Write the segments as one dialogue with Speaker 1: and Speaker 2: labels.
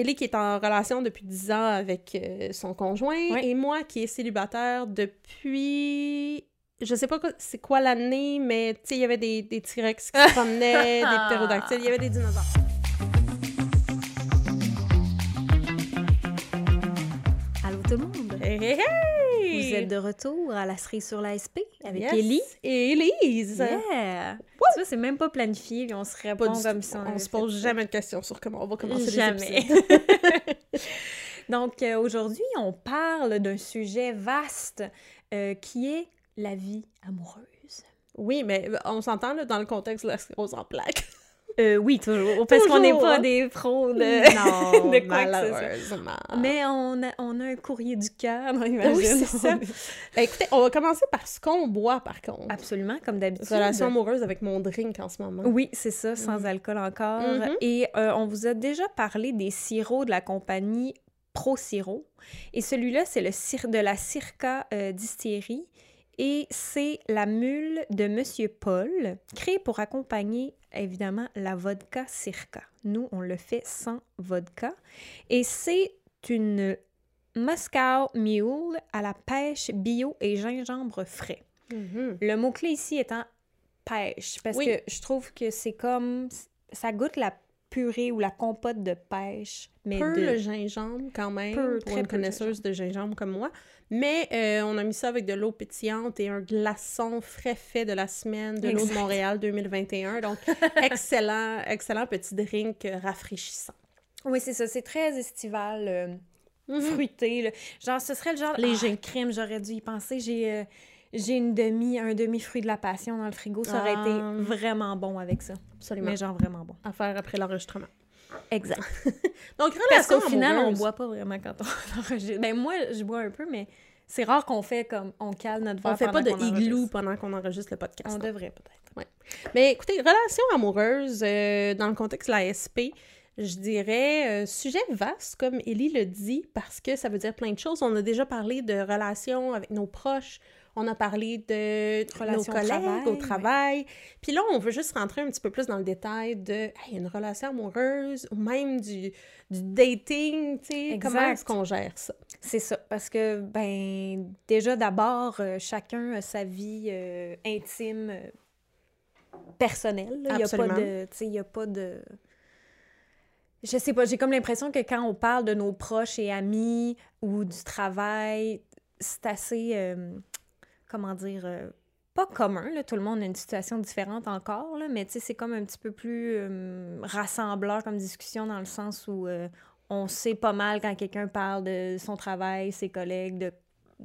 Speaker 1: Ellie qui est en relation depuis 10 ans avec euh, son conjoint et moi qui est célibataire depuis. Je sais pas c'est quoi l'année, mais tu sais, il y avait des, des T-Rex qui se promenaient, des ptérodactyles, il y avait des dinosaures.
Speaker 2: Allô tout le monde!
Speaker 1: Hey, hey, hey!
Speaker 2: Vous êtes de retour à la cerise sur la SP avec
Speaker 1: Yes.
Speaker 2: Ellie.
Speaker 1: Et Elise!
Speaker 2: Yeah! Tu vois, c'est même pas planifié, puis on se répond comme si on,
Speaker 1: se pose
Speaker 2: ça.
Speaker 1: jamais de questions sur comment on va commencer
Speaker 2: Jamais.
Speaker 1: les épisodes.
Speaker 2: Donc, euh, aujourd'hui, on parle d'un sujet vaste euh, qui est la vie amoureuse.
Speaker 1: Oui, mais on s'entend dans le contexte de la sclérose en plaques.
Speaker 2: Euh, oui, toujours. Parce qu'on n'est pas
Speaker 1: hein?
Speaker 2: des pros de,
Speaker 1: non,
Speaker 2: de quoi que ce soit.
Speaker 1: malheureusement.
Speaker 2: Mais on a, on a un courrier du cœur, non,
Speaker 1: Oui,
Speaker 2: imagine.
Speaker 1: c'est ça. Ben, écoutez, on va commencer par ce qu'on boit, par contre.
Speaker 2: Absolument, comme d'habitude.
Speaker 1: Relation amoureuse avec mon drink en ce moment.
Speaker 2: Oui, c'est ça, sans alcool encore.
Speaker 1: Mhm.
Speaker 2: Et euh, on vous a déjà parlé des sirops de la compagnie Pro Siro. Et celui-là, c'est le de la Circa euh, Distillerie. Et c'est la mule de Monsieur Paul, créée pour accompagner évidemment la vodka Circa. Nous, on le fait sans vodka. Et c'est une Moscow Mule à la pêche bio et gingembre frais.
Speaker 1: Mhm.
Speaker 2: Le mot-clé ici étant pêche, parce
Speaker 1: Oui.
Speaker 2: que je trouve que c'est comme... Ça goûte la purée ou la compote de pêche, mais
Speaker 1: Peu
Speaker 2: de...
Speaker 1: le gingembre, quand même,
Speaker 2: Peu,
Speaker 1: pour
Speaker 2: très
Speaker 1: une
Speaker 2: de
Speaker 1: connaisseuse de gingembre comme moi. Mais euh, on a mis ça avec de l'eau pétillante et un glaçon frais fait de la semaine de l'eau de. Montréal 2021. Donc, excellent, excellent petit drink rafraîchissant.
Speaker 2: Oui, c'est ça, c'est très estival, euh,
Speaker 1: Mhm.
Speaker 2: fruité. là. Genre, ce serait le genre...
Speaker 1: Léger.
Speaker 2: Ah, crème, j'aurais dû y penser. J'ai... euh, j'ai une demi, un demi-fruit de la passion dans le frigo. Ça aurait
Speaker 1: Ah.
Speaker 2: été vraiment bon avec ça.
Speaker 1: Absolument.
Speaker 2: Mais genre vraiment bon.
Speaker 1: À faire après l'enregistrement.
Speaker 2: Exact.
Speaker 1: Donc,
Speaker 2: Parce
Speaker 1: relation
Speaker 2: qu'au final, on boit pas vraiment quand on enregistre. Ben moi, je bois un peu, mais c'est rare qu'on fait comme on cale notre verre
Speaker 1: On fait pas de igloo pendant qu'on enregistre le podcast.
Speaker 2: On
Speaker 1: non.
Speaker 2: devrait peut-être.
Speaker 1: Mais écoutez, relation amoureuse, euh, dans le contexte de la SP, je dirais euh, sujet vaste, comme Ellie le dit, parce que ça veut dire plein de choses. On a déjà parlé de relations avec nos proches, on a parlé de
Speaker 2: Relations
Speaker 1: nos
Speaker 2: au
Speaker 1: collègues
Speaker 2: travail,
Speaker 1: au travail. Puis là, on veut juste rentrer un petit peu plus dans le détail de hey, une relation amoureuse ou même du, du dating, tu sais, comment est-ce qu'on gère ça?
Speaker 2: C'est ça, parce que, ben, déjà d'abord, euh, chacun a sa vie euh, intime, euh, personnelle. Il n'y a pas de. Tu sais, il a pas de. Je sais pas, j'ai comme l'impression que quand on parle de nos proches et amis ou du travail, c'est assez. euh, comment dire. euh, pas commun, là. tout le monde a une situation différente encore, là, mais c'est comme un petit peu plus euh, rassembleur comme discussion dans le sens où euh, on sait pas mal quand quelqu'un parle de son travail, ses collègues, de,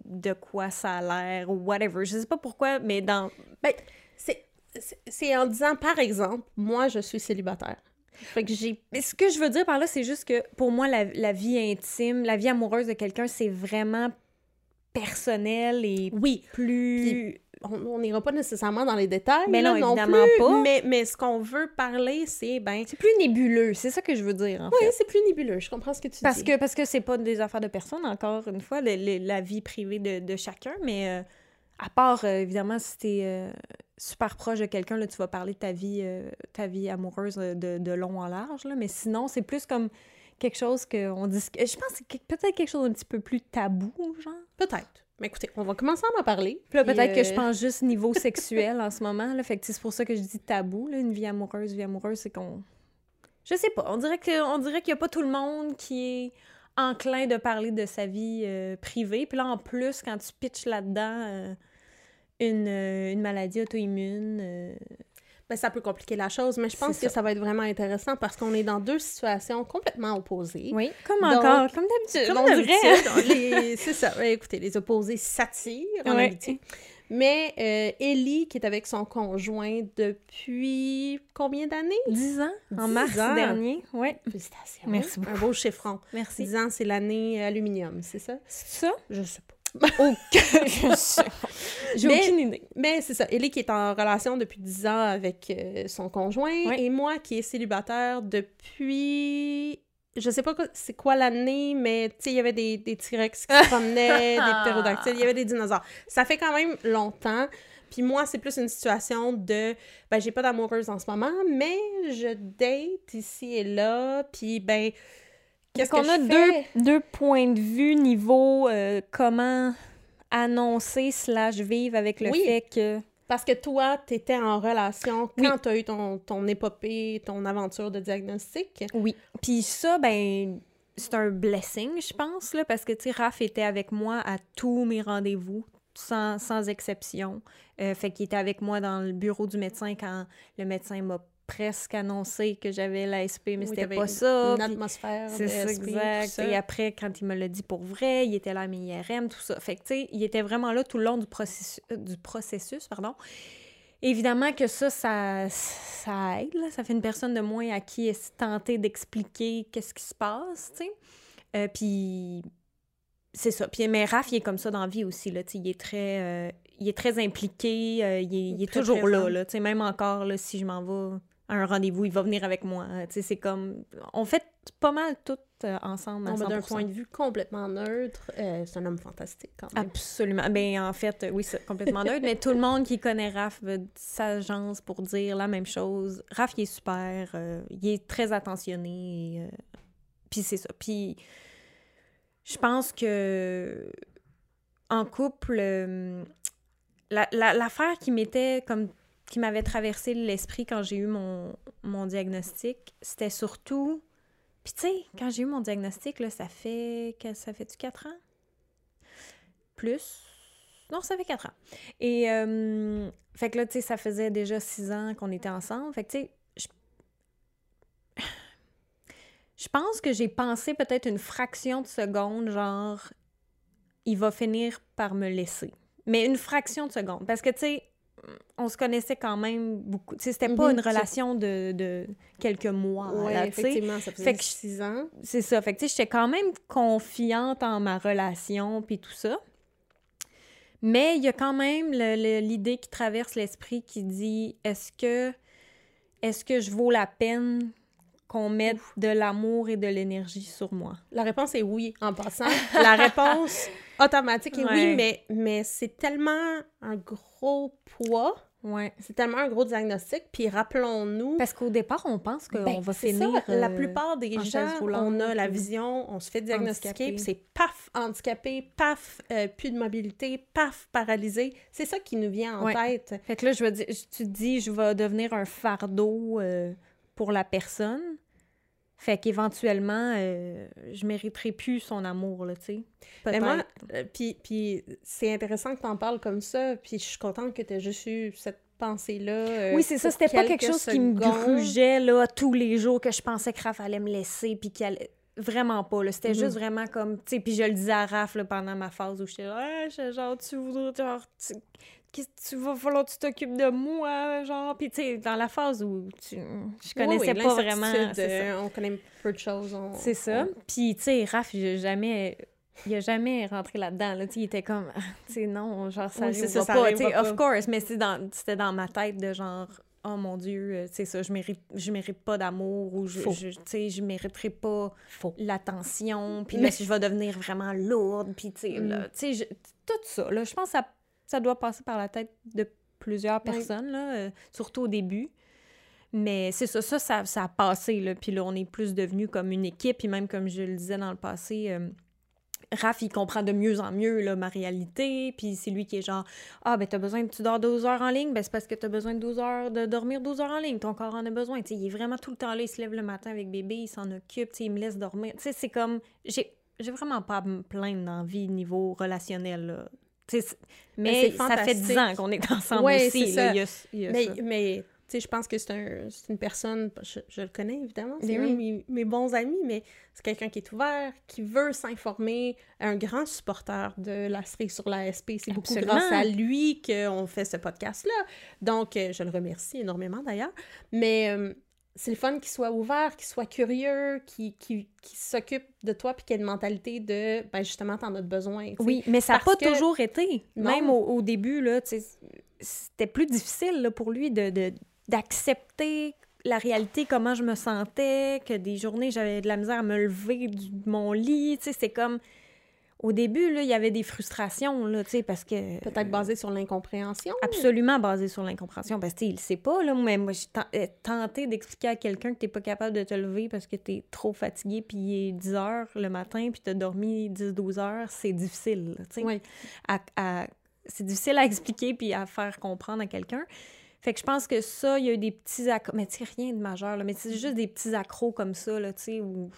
Speaker 2: de quoi ça a l'air ou whatever. Je sais pas pourquoi, mais dans.
Speaker 1: Ben, c'est- en disant, par exemple, moi, je suis célibataire. Fait que j'ai
Speaker 2: Mais ce que je veux dire par là, c'est juste que pour moi, la, la vie intime, la vie amoureuse de quelqu'un, c'est vraiment personnel et
Speaker 1: Oui,
Speaker 2: plus.
Speaker 1: on on n'ira pas nécessairement dans les détails.
Speaker 2: Mais
Speaker 1: là,
Speaker 2: non,
Speaker 1: non
Speaker 2: évidemment
Speaker 1: plus,
Speaker 2: pas.
Speaker 1: Mais, mais ce qu'on veut parler, c'est, ben...
Speaker 2: C'est plus nébuleux, c'est ça que je veux dire, en
Speaker 1: Oui,
Speaker 2: fait.
Speaker 1: c'est plus nébuleux, je comprends ce que tu
Speaker 2: Parce
Speaker 1: dis.
Speaker 2: que parce que c'est pas des affaires de personne, encore une fois, le- le- la vie privée de, de chacun, mais euh, à part, euh, évidemment, si t'es euh, super proche de quelqu'un, là, tu vas parler de ta vie, euh, ta vie amoureuse de, de long en large, là, mais sinon, c'est plus comme quelque chose qu'on dit... Je pense que peut-être quelque chose d'un petit peu plus tabou, genre.
Speaker 1: Peut-être. Mais écoutez, on va commencer à en parler.
Speaker 2: Puis là, peut-être que je
Speaker 1: euh,
Speaker 2: pense juste niveau sexuel en ce moment. Là, fait que c'est pour ça que je dis tabou. Là, une vie amoureuse, vie amoureuse, c'est qu'on. Je sais pas. On dirait que on dirait qu'il y a pas tout le monde qui est enclin de parler de sa vie euh, privée. Puis là, en plus, quand tu pitches là-dedans euh, une, une maladie auto-immune.
Speaker 1: Ben, ça peut compliquer la chose, mais je pense que
Speaker 2: ça.
Speaker 1: ça va être vraiment intéressant parce qu'on est dans deux situations complètement opposées.
Speaker 2: Oui, comme
Speaker 1: Donc,
Speaker 2: encore, comme d'habitude.
Speaker 1: Comme d'habitude, les- c'est ça. Ouais, Écoutez, les opposés s'attirent en
Speaker 2: Ouais.
Speaker 1: Mais euh, Ellie, qui est avec son conjoint depuis combien d'années?
Speaker 2: 10 ans, en
Speaker 1: Dix
Speaker 2: mars
Speaker 1: ans.
Speaker 2: dernier. Oui.
Speaker 1: Félicitations.
Speaker 2: Merci
Speaker 1: Un beau chiffron.
Speaker 2: Merci.
Speaker 1: 10 ans, c'est l'année aluminium, c'est ça?
Speaker 2: C'est ça?
Speaker 1: Je sais pas.
Speaker 2: J'ai aucune idée.
Speaker 1: Mais c'est ça. Ellie qui est en relation depuis 10 ans avec euh, son conjoint
Speaker 2: Ouais.
Speaker 1: et moi qui est célibataire depuis. Je sais pas c'est quoi l'année, mais tu sais, il y avait des, des T-Rex qui se promenaient, des ptérodactyles, il y avait des dinosaures. Ça fait quand même longtemps. Puis moi, c'est plus une situation de. Ben, j'ai pas d'amoureuse en ce moment, mais je date ici et là. Puis ben, Qu'est-ce
Speaker 2: qu'on a deux, points de vue niveau euh, comment annoncer slash vivre avec le
Speaker 1: Oui.
Speaker 2: fait que...
Speaker 1: Parce que toi, tu étais en relation
Speaker 2: Oui.
Speaker 1: quand tu as eu ton, ton épopée, ton aventure de diagnostic.
Speaker 2: Oui. Puis ça, ben, c'est un blessing, je pense, là, parce que, tu sais, Raph était avec moi à tous mes rendez-vous, sans, sans exception. Euh, fait qu'il était avec moi dans le bureau du médecin quand le médecin m'a presque annoncé que j'avais l'ASP, mais
Speaker 1: Oui,
Speaker 2: c'était pas ça.
Speaker 1: Une atmosphère.
Speaker 2: C'est ça, exact.
Speaker 1: ça.
Speaker 2: Et après, quand il me l'a dit pour vrai, il était là à mes IRM, tout ça. Fait que, tu sais, il était vraiment là tout le long du processus, euh, du processus pardon. Évidemment que ça, ça, ça aide, là. Ça fait une personne de moins à qui est tenter d'expliquer qu'est-ce qui se passe, tu sais. Euh, puis c'est ça. Puis mais Raph, il est comme ça dans la vie aussi, là, tu sais. Il est très... euh, il est très impliqué, euh, il, est, il est
Speaker 1: Très
Speaker 2: toujours là, là. Tu sais, même encore, là, si je m'en vais un rendez-vous, il va venir avec moi. Euh, c'est comme... On fait pas mal tout euh, ensemble
Speaker 1: d'un
Speaker 2: 100%.
Speaker 1: point de vue complètement neutre, euh, c'est un homme fantastique quand même.
Speaker 2: Absolument. Ben, en fait, oui, c'est complètement neutre, mais tout le monde qui connaît Raph veut s'agence pour dire la même chose. Raph, il est super, euh, il est très attentionné, puis c'est ça. Puis je pense que en couple, euh, la- la- l'affaire qui m'était comme qui m'avait traversé l'esprit quand j'ai eu mon, mon diagnostic, c'était surtout... Puis tu sais, quand j'ai eu mon diagnostic, là, ça fait... Ça fait-tu quatre ans? Plus? Non, ça fait quatre ans. Et, euh, fait que là, tu sais, ça faisait déjà six ans qu'on était ensemble. Fait que, tu sais, je... je pense que j'ai pensé peut-être une fraction de seconde, genre, il va finir par me laisser. Mais une fraction de seconde. Parce que, tu sais, on se connaissait quand même beaucoup. C'était pas
Speaker 1: Mhm,
Speaker 2: une relation de, de quelques mois, sais.
Speaker 1: effectivement, ça
Speaker 2: Fait
Speaker 1: faisait
Speaker 2: que-
Speaker 1: six ans.
Speaker 2: C'est ça. Fait que, j'étais quand même confiante en ma relation puis tout ça. Mais il y a quand même l'idée qui traverse l'esprit qui dit est-ce que est-ce que je vaux la peine qu'on mette de l'amour et de l'énergie sur moi?
Speaker 1: La réponse est oui, en passant. La réponse automatique est
Speaker 2: Ouais.
Speaker 1: oui, mais, mais c'est tellement un gros poids,
Speaker 2: Ouais.
Speaker 1: c'est tellement un gros diagnostic, puis rappelons-nous...
Speaker 2: Parce qu'au départ, on pense qu'on
Speaker 1: Ben,
Speaker 2: va
Speaker 1: c'est
Speaker 2: finir.
Speaker 1: ça, la
Speaker 2: euh,
Speaker 1: plupart des
Speaker 2: en
Speaker 1: gens, on a la vision, on se fait diagnostiquer,
Speaker 2: handicapé.
Speaker 1: puis c'est paf, handicapé, paf, euh, plus de mobilité, paf, paralysé. C'est ça qui nous vient en
Speaker 2: Ouais.
Speaker 1: tête.
Speaker 2: Fait que là, je veux dire, tu te dis, je vais devenir un fardeau euh, pour la personne. Fait qu'éventuellement, euh, je mériterai plus son amour, là, tu sais.
Speaker 1: Mais moi, euh, puis, c'est intéressant que tu en parles comme ça, puis je suis contente que tu aies juste eu cette pensée-là. euh,
Speaker 2: oui, c'est ça. C'était pas quelque chose qui me grugeait, là, tous les jours, que je pensais que Raph allait me laisser, puis qu'il allait... Vraiment pas, là. C'était
Speaker 1: Mhm.
Speaker 2: juste vraiment comme... Tu sais, puis je le disais à Raph, là, pendant ma phase où j'étais là, Ah, genre, tu voudrais... Genre, tu... tu vas falloir que tu t'occupes de moi, genre... Puis, tu sais, dans la phase où tu... je
Speaker 1: Oui,
Speaker 2: connaissais
Speaker 1: oui,
Speaker 2: pas vraiment... ça.
Speaker 1: euh, on connaît peu de choses. on-
Speaker 2: C'est ça.
Speaker 1: on-
Speaker 2: Puis, tu sais, Raph, il a jamais... Il a jamais rentré là-dedans, là. Il était comme... Tu sais, non, genre, ça
Speaker 1: Oui, c'est
Speaker 2: arrivera
Speaker 1: ça,
Speaker 2: pas. of
Speaker 1: pas.
Speaker 2: course, mais c'est dans- c'était dans ma tête de genre... Oh mon Dieu, euh, c'est ça, je mérite, je mérite pas d'amour ou je, je- tu sais, je mériterai pas l'attention, puis
Speaker 1: Mais-
Speaker 2: là, je vais devenir vraiment lourde, puis tu sais,
Speaker 1: Mm.
Speaker 2: tout ça, là, je pense que ça, ça doit passer par la tête de plusieurs
Speaker 1: Oui.
Speaker 2: personnes, là, euh, surtout au début. Mais c'est ça, ça, ça, ça a passé, là, puis là, on est plus devenu comme une équipe, puis même comme je le disais dans le passé... euh, Raph, il comprend de mieux en mieux là, ma réalité, puis c'est lui qui est genre Ah, ben t'as besoin tu dors 12 heures en ligne, ben c'est parce que t'as besoin de 12 heures, de dormir 12 heures en ligne, ton corps en a besoin. Il est vraiment tout le temps là, il se lève le matin avec bébé, il s'en occupe, il me laisse dormir. Tu sais, c'est comme. J'ai j'ai vraiment pas à me plaindre dans la vie niveau relationnel, là. Mais ça fait 10
Speaker 1: fantastique.
Speaker 2: ans qu'on est ensemble
Speaker 1: Ouais,
Speaker 2: aussi. là, y a- y a
Speaker 1: Mais,
Speaker 2: ça.
Speaker 1: mais tu sais, je pense que c'est un, une personne, je, je le connais évidemment, c'est de
Speaker 2: oui.
Speaker 1: mes, mes bons amis, mais c'est quelqu'un qui est ouvert, qui veut s'informer, un grand supporter de la série sur l'ASP. C'est beaucoup grâce à lui qu'on fait ce podcast-là. Donc, euh, je le remercie énormément d'ailleurs. Mais euh, c'est le fun qu'il soit ouvert, qu'il soit curieux, qu'il s'occupe de toi, puis qu'il ait une mentalité de, ben justement, t'en as besoin.
Speaker 2: Oui, mais ça n'a pas
Speaker 1: que-
Speaker 2: toujours été.
Speaker 1: Non.
Speaker 2: Même au, au début, c'était plus difficile là, pour lui de, de- d'accepter la réalité, comment je me sentais, que des journées, j'avais de la misère à me lever de mon lit. Tu sais, c'est comme... au début, là, il y avait des frustrations, là, tu sais, parce que...
Speaker 1: Peut-être basé sur l'incompréhension?
Speaker 2: Absolument basé sur l'incompréhension, parce que, il sait pas, là, mais moi, j'ai euh, tenté d'expliquer à quelqu'un que t'es pas capable de te lever parce que t'es trop fatigué, puis il est 10 heures le matin, puis t'as dormi 10-12 heures, c'est difficile, tu sais.
Speaker 1: Oui.
Speaker 2: à- à- c'est difficile à expliquer puis à faire comprendre à quelqu'un. Fait que je pense que ça, il y a eu des petits accros, mais tu rien de majeur, là, mais c'est juste des petits accros comme ça, là, tu sais, où,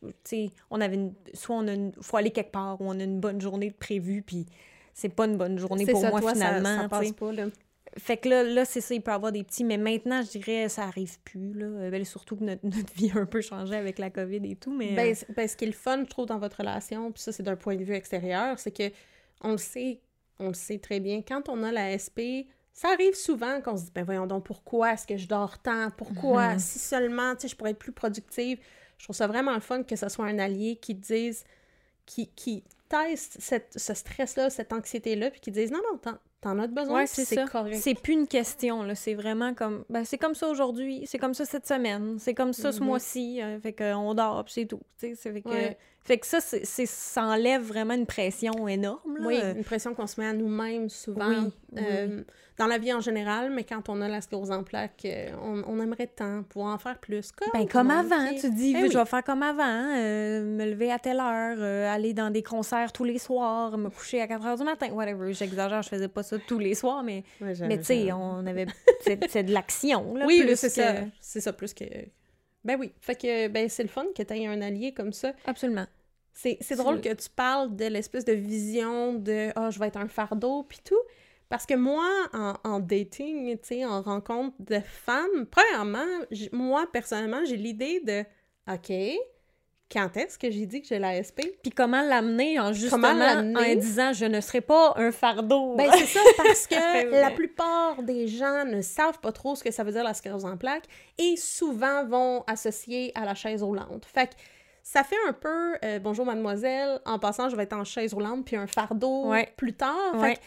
Speaker 2: tu sais, on avait une, soit on a une, faut aller quelque part, ou on a une bonne journée de prévue, puis c'est pas une bonne journée pour
Speaker 1: ça,
Speaker 2: moi,
Speaker 1: toi, ça-
Speaker 2: finalement,
Speaker 1: ça,
Speaker 2: tu
Speaker 1: passe pas, là.
Speaker 2: Fait que là, là c'est ça, il peut y avoir des petits, mais maintenant, je dirais, ça arrive plus, là. Euh, ben, surtout que notre, notre vie a un peu changé avec la COVID et tout, mais...
Speaker 1: Ben,
Speaker 2: euh,
Speaker 1: ben, ce qui est le fun, je trouve, dans votre relation, puis ça, c'est d'un point de vue extérieur, c'est que on le sait, on le sait très bien, quand on a la SP, ça arrive souvent qu'on se dit, ben voyons donc, pourquoi est-ce que je dors tant? Pourquoi?
Speaker 2: Mhm.
Speaker 1: Si seulement, tu sais, je pourrais être plus productive. Je trouve ça vraiment le fun que ce soit un allié qui te dise, qui, qui teste cette, ce stress-là, cette anxiété-là, puis qui dise, non, non, t'en, besoin,
Speaker 2: Ouais, c'est
Speaker 1: c'est
Speaker 2: ça.
Speaker 1: correct.
Speaker 2: C'est plus une question, là. C'est vraiment comme. Ben, c'est comme ça aujourd'hui, c'est comme ça cette semaine, c'est comme ça ce
Speaker 1: Mhm.
Speaker 2: mois-ci. euh, fait qu'on dort, puis c'est tout. Tu sais, c'est fait que.
Speaker 1: Ouais.
Speaker 2: Fait que ça, c'est, ça enlève vraiment une pression énorme, là.
Speaker 1: Oui, une pression qu'on se met à nous-mêmes souvent.
Speaker 2: Oui, oui,
Speaker 1: euh, Dans la vie en général, mais quand on a la sclérose en plaques, euh, on, on aimerait tant pouvoir en faire plus. Comme,
Speaker 2: Ben, comme avant, tu dis,
Speaker 1: Eh
Speaker 2: je
Speaker 1: oui.
Speaker 2: vais faire comme avant, euh, me lever à telle heure, euh, aller dans des concerts tous les soirs, me coucher à 4 heures du matin, whatever. J'exagère, je faisais pas ça tous les soirs, mais,
Speaker 1: Ouais,
Speaker 2: mais tu sais, on avait. C'est, de l'action, là.
Speaker 1: Oui, c'est
Speaker 2: que-
Speaker 1: ça. C'est ça, plus que... Ben oui. Fait que, ben, c'est le fun que tu aies un allié comme ça.
Speaker 2: Absolument.
Speaker 1: C'est, drôle
Speaker 2: le-
Speaker 1: que tu parles de l'espèce de vision de « Ah, je vais être un fardeau », puis tout. Parce que moi, en, en dating, tu sais, en rencontre de femmes, premièrement, moi, personnellement, j'ai l'idée de « OK, quand est-ce que j'ai dit que j'ai la SP?
Speaker 2: Puis comment l'amener en justement en disant je ne serai pas un fardeau?
Speaker 1: Ben, c'est ça, parce que la plupart des gens ne savent pas trop ce que ça veut dire la sclérose en plaques et souvent vont associer à la chaise roulante. Fait que ça fait un peu euh, bonjour mademoiselle, en passant je vais être en chaise roulante puis un fardeau
Speaker 2: Ouais.
Speaker 1: plus tard. Fait
Speaker 2: Ouais.
Speaker 1: que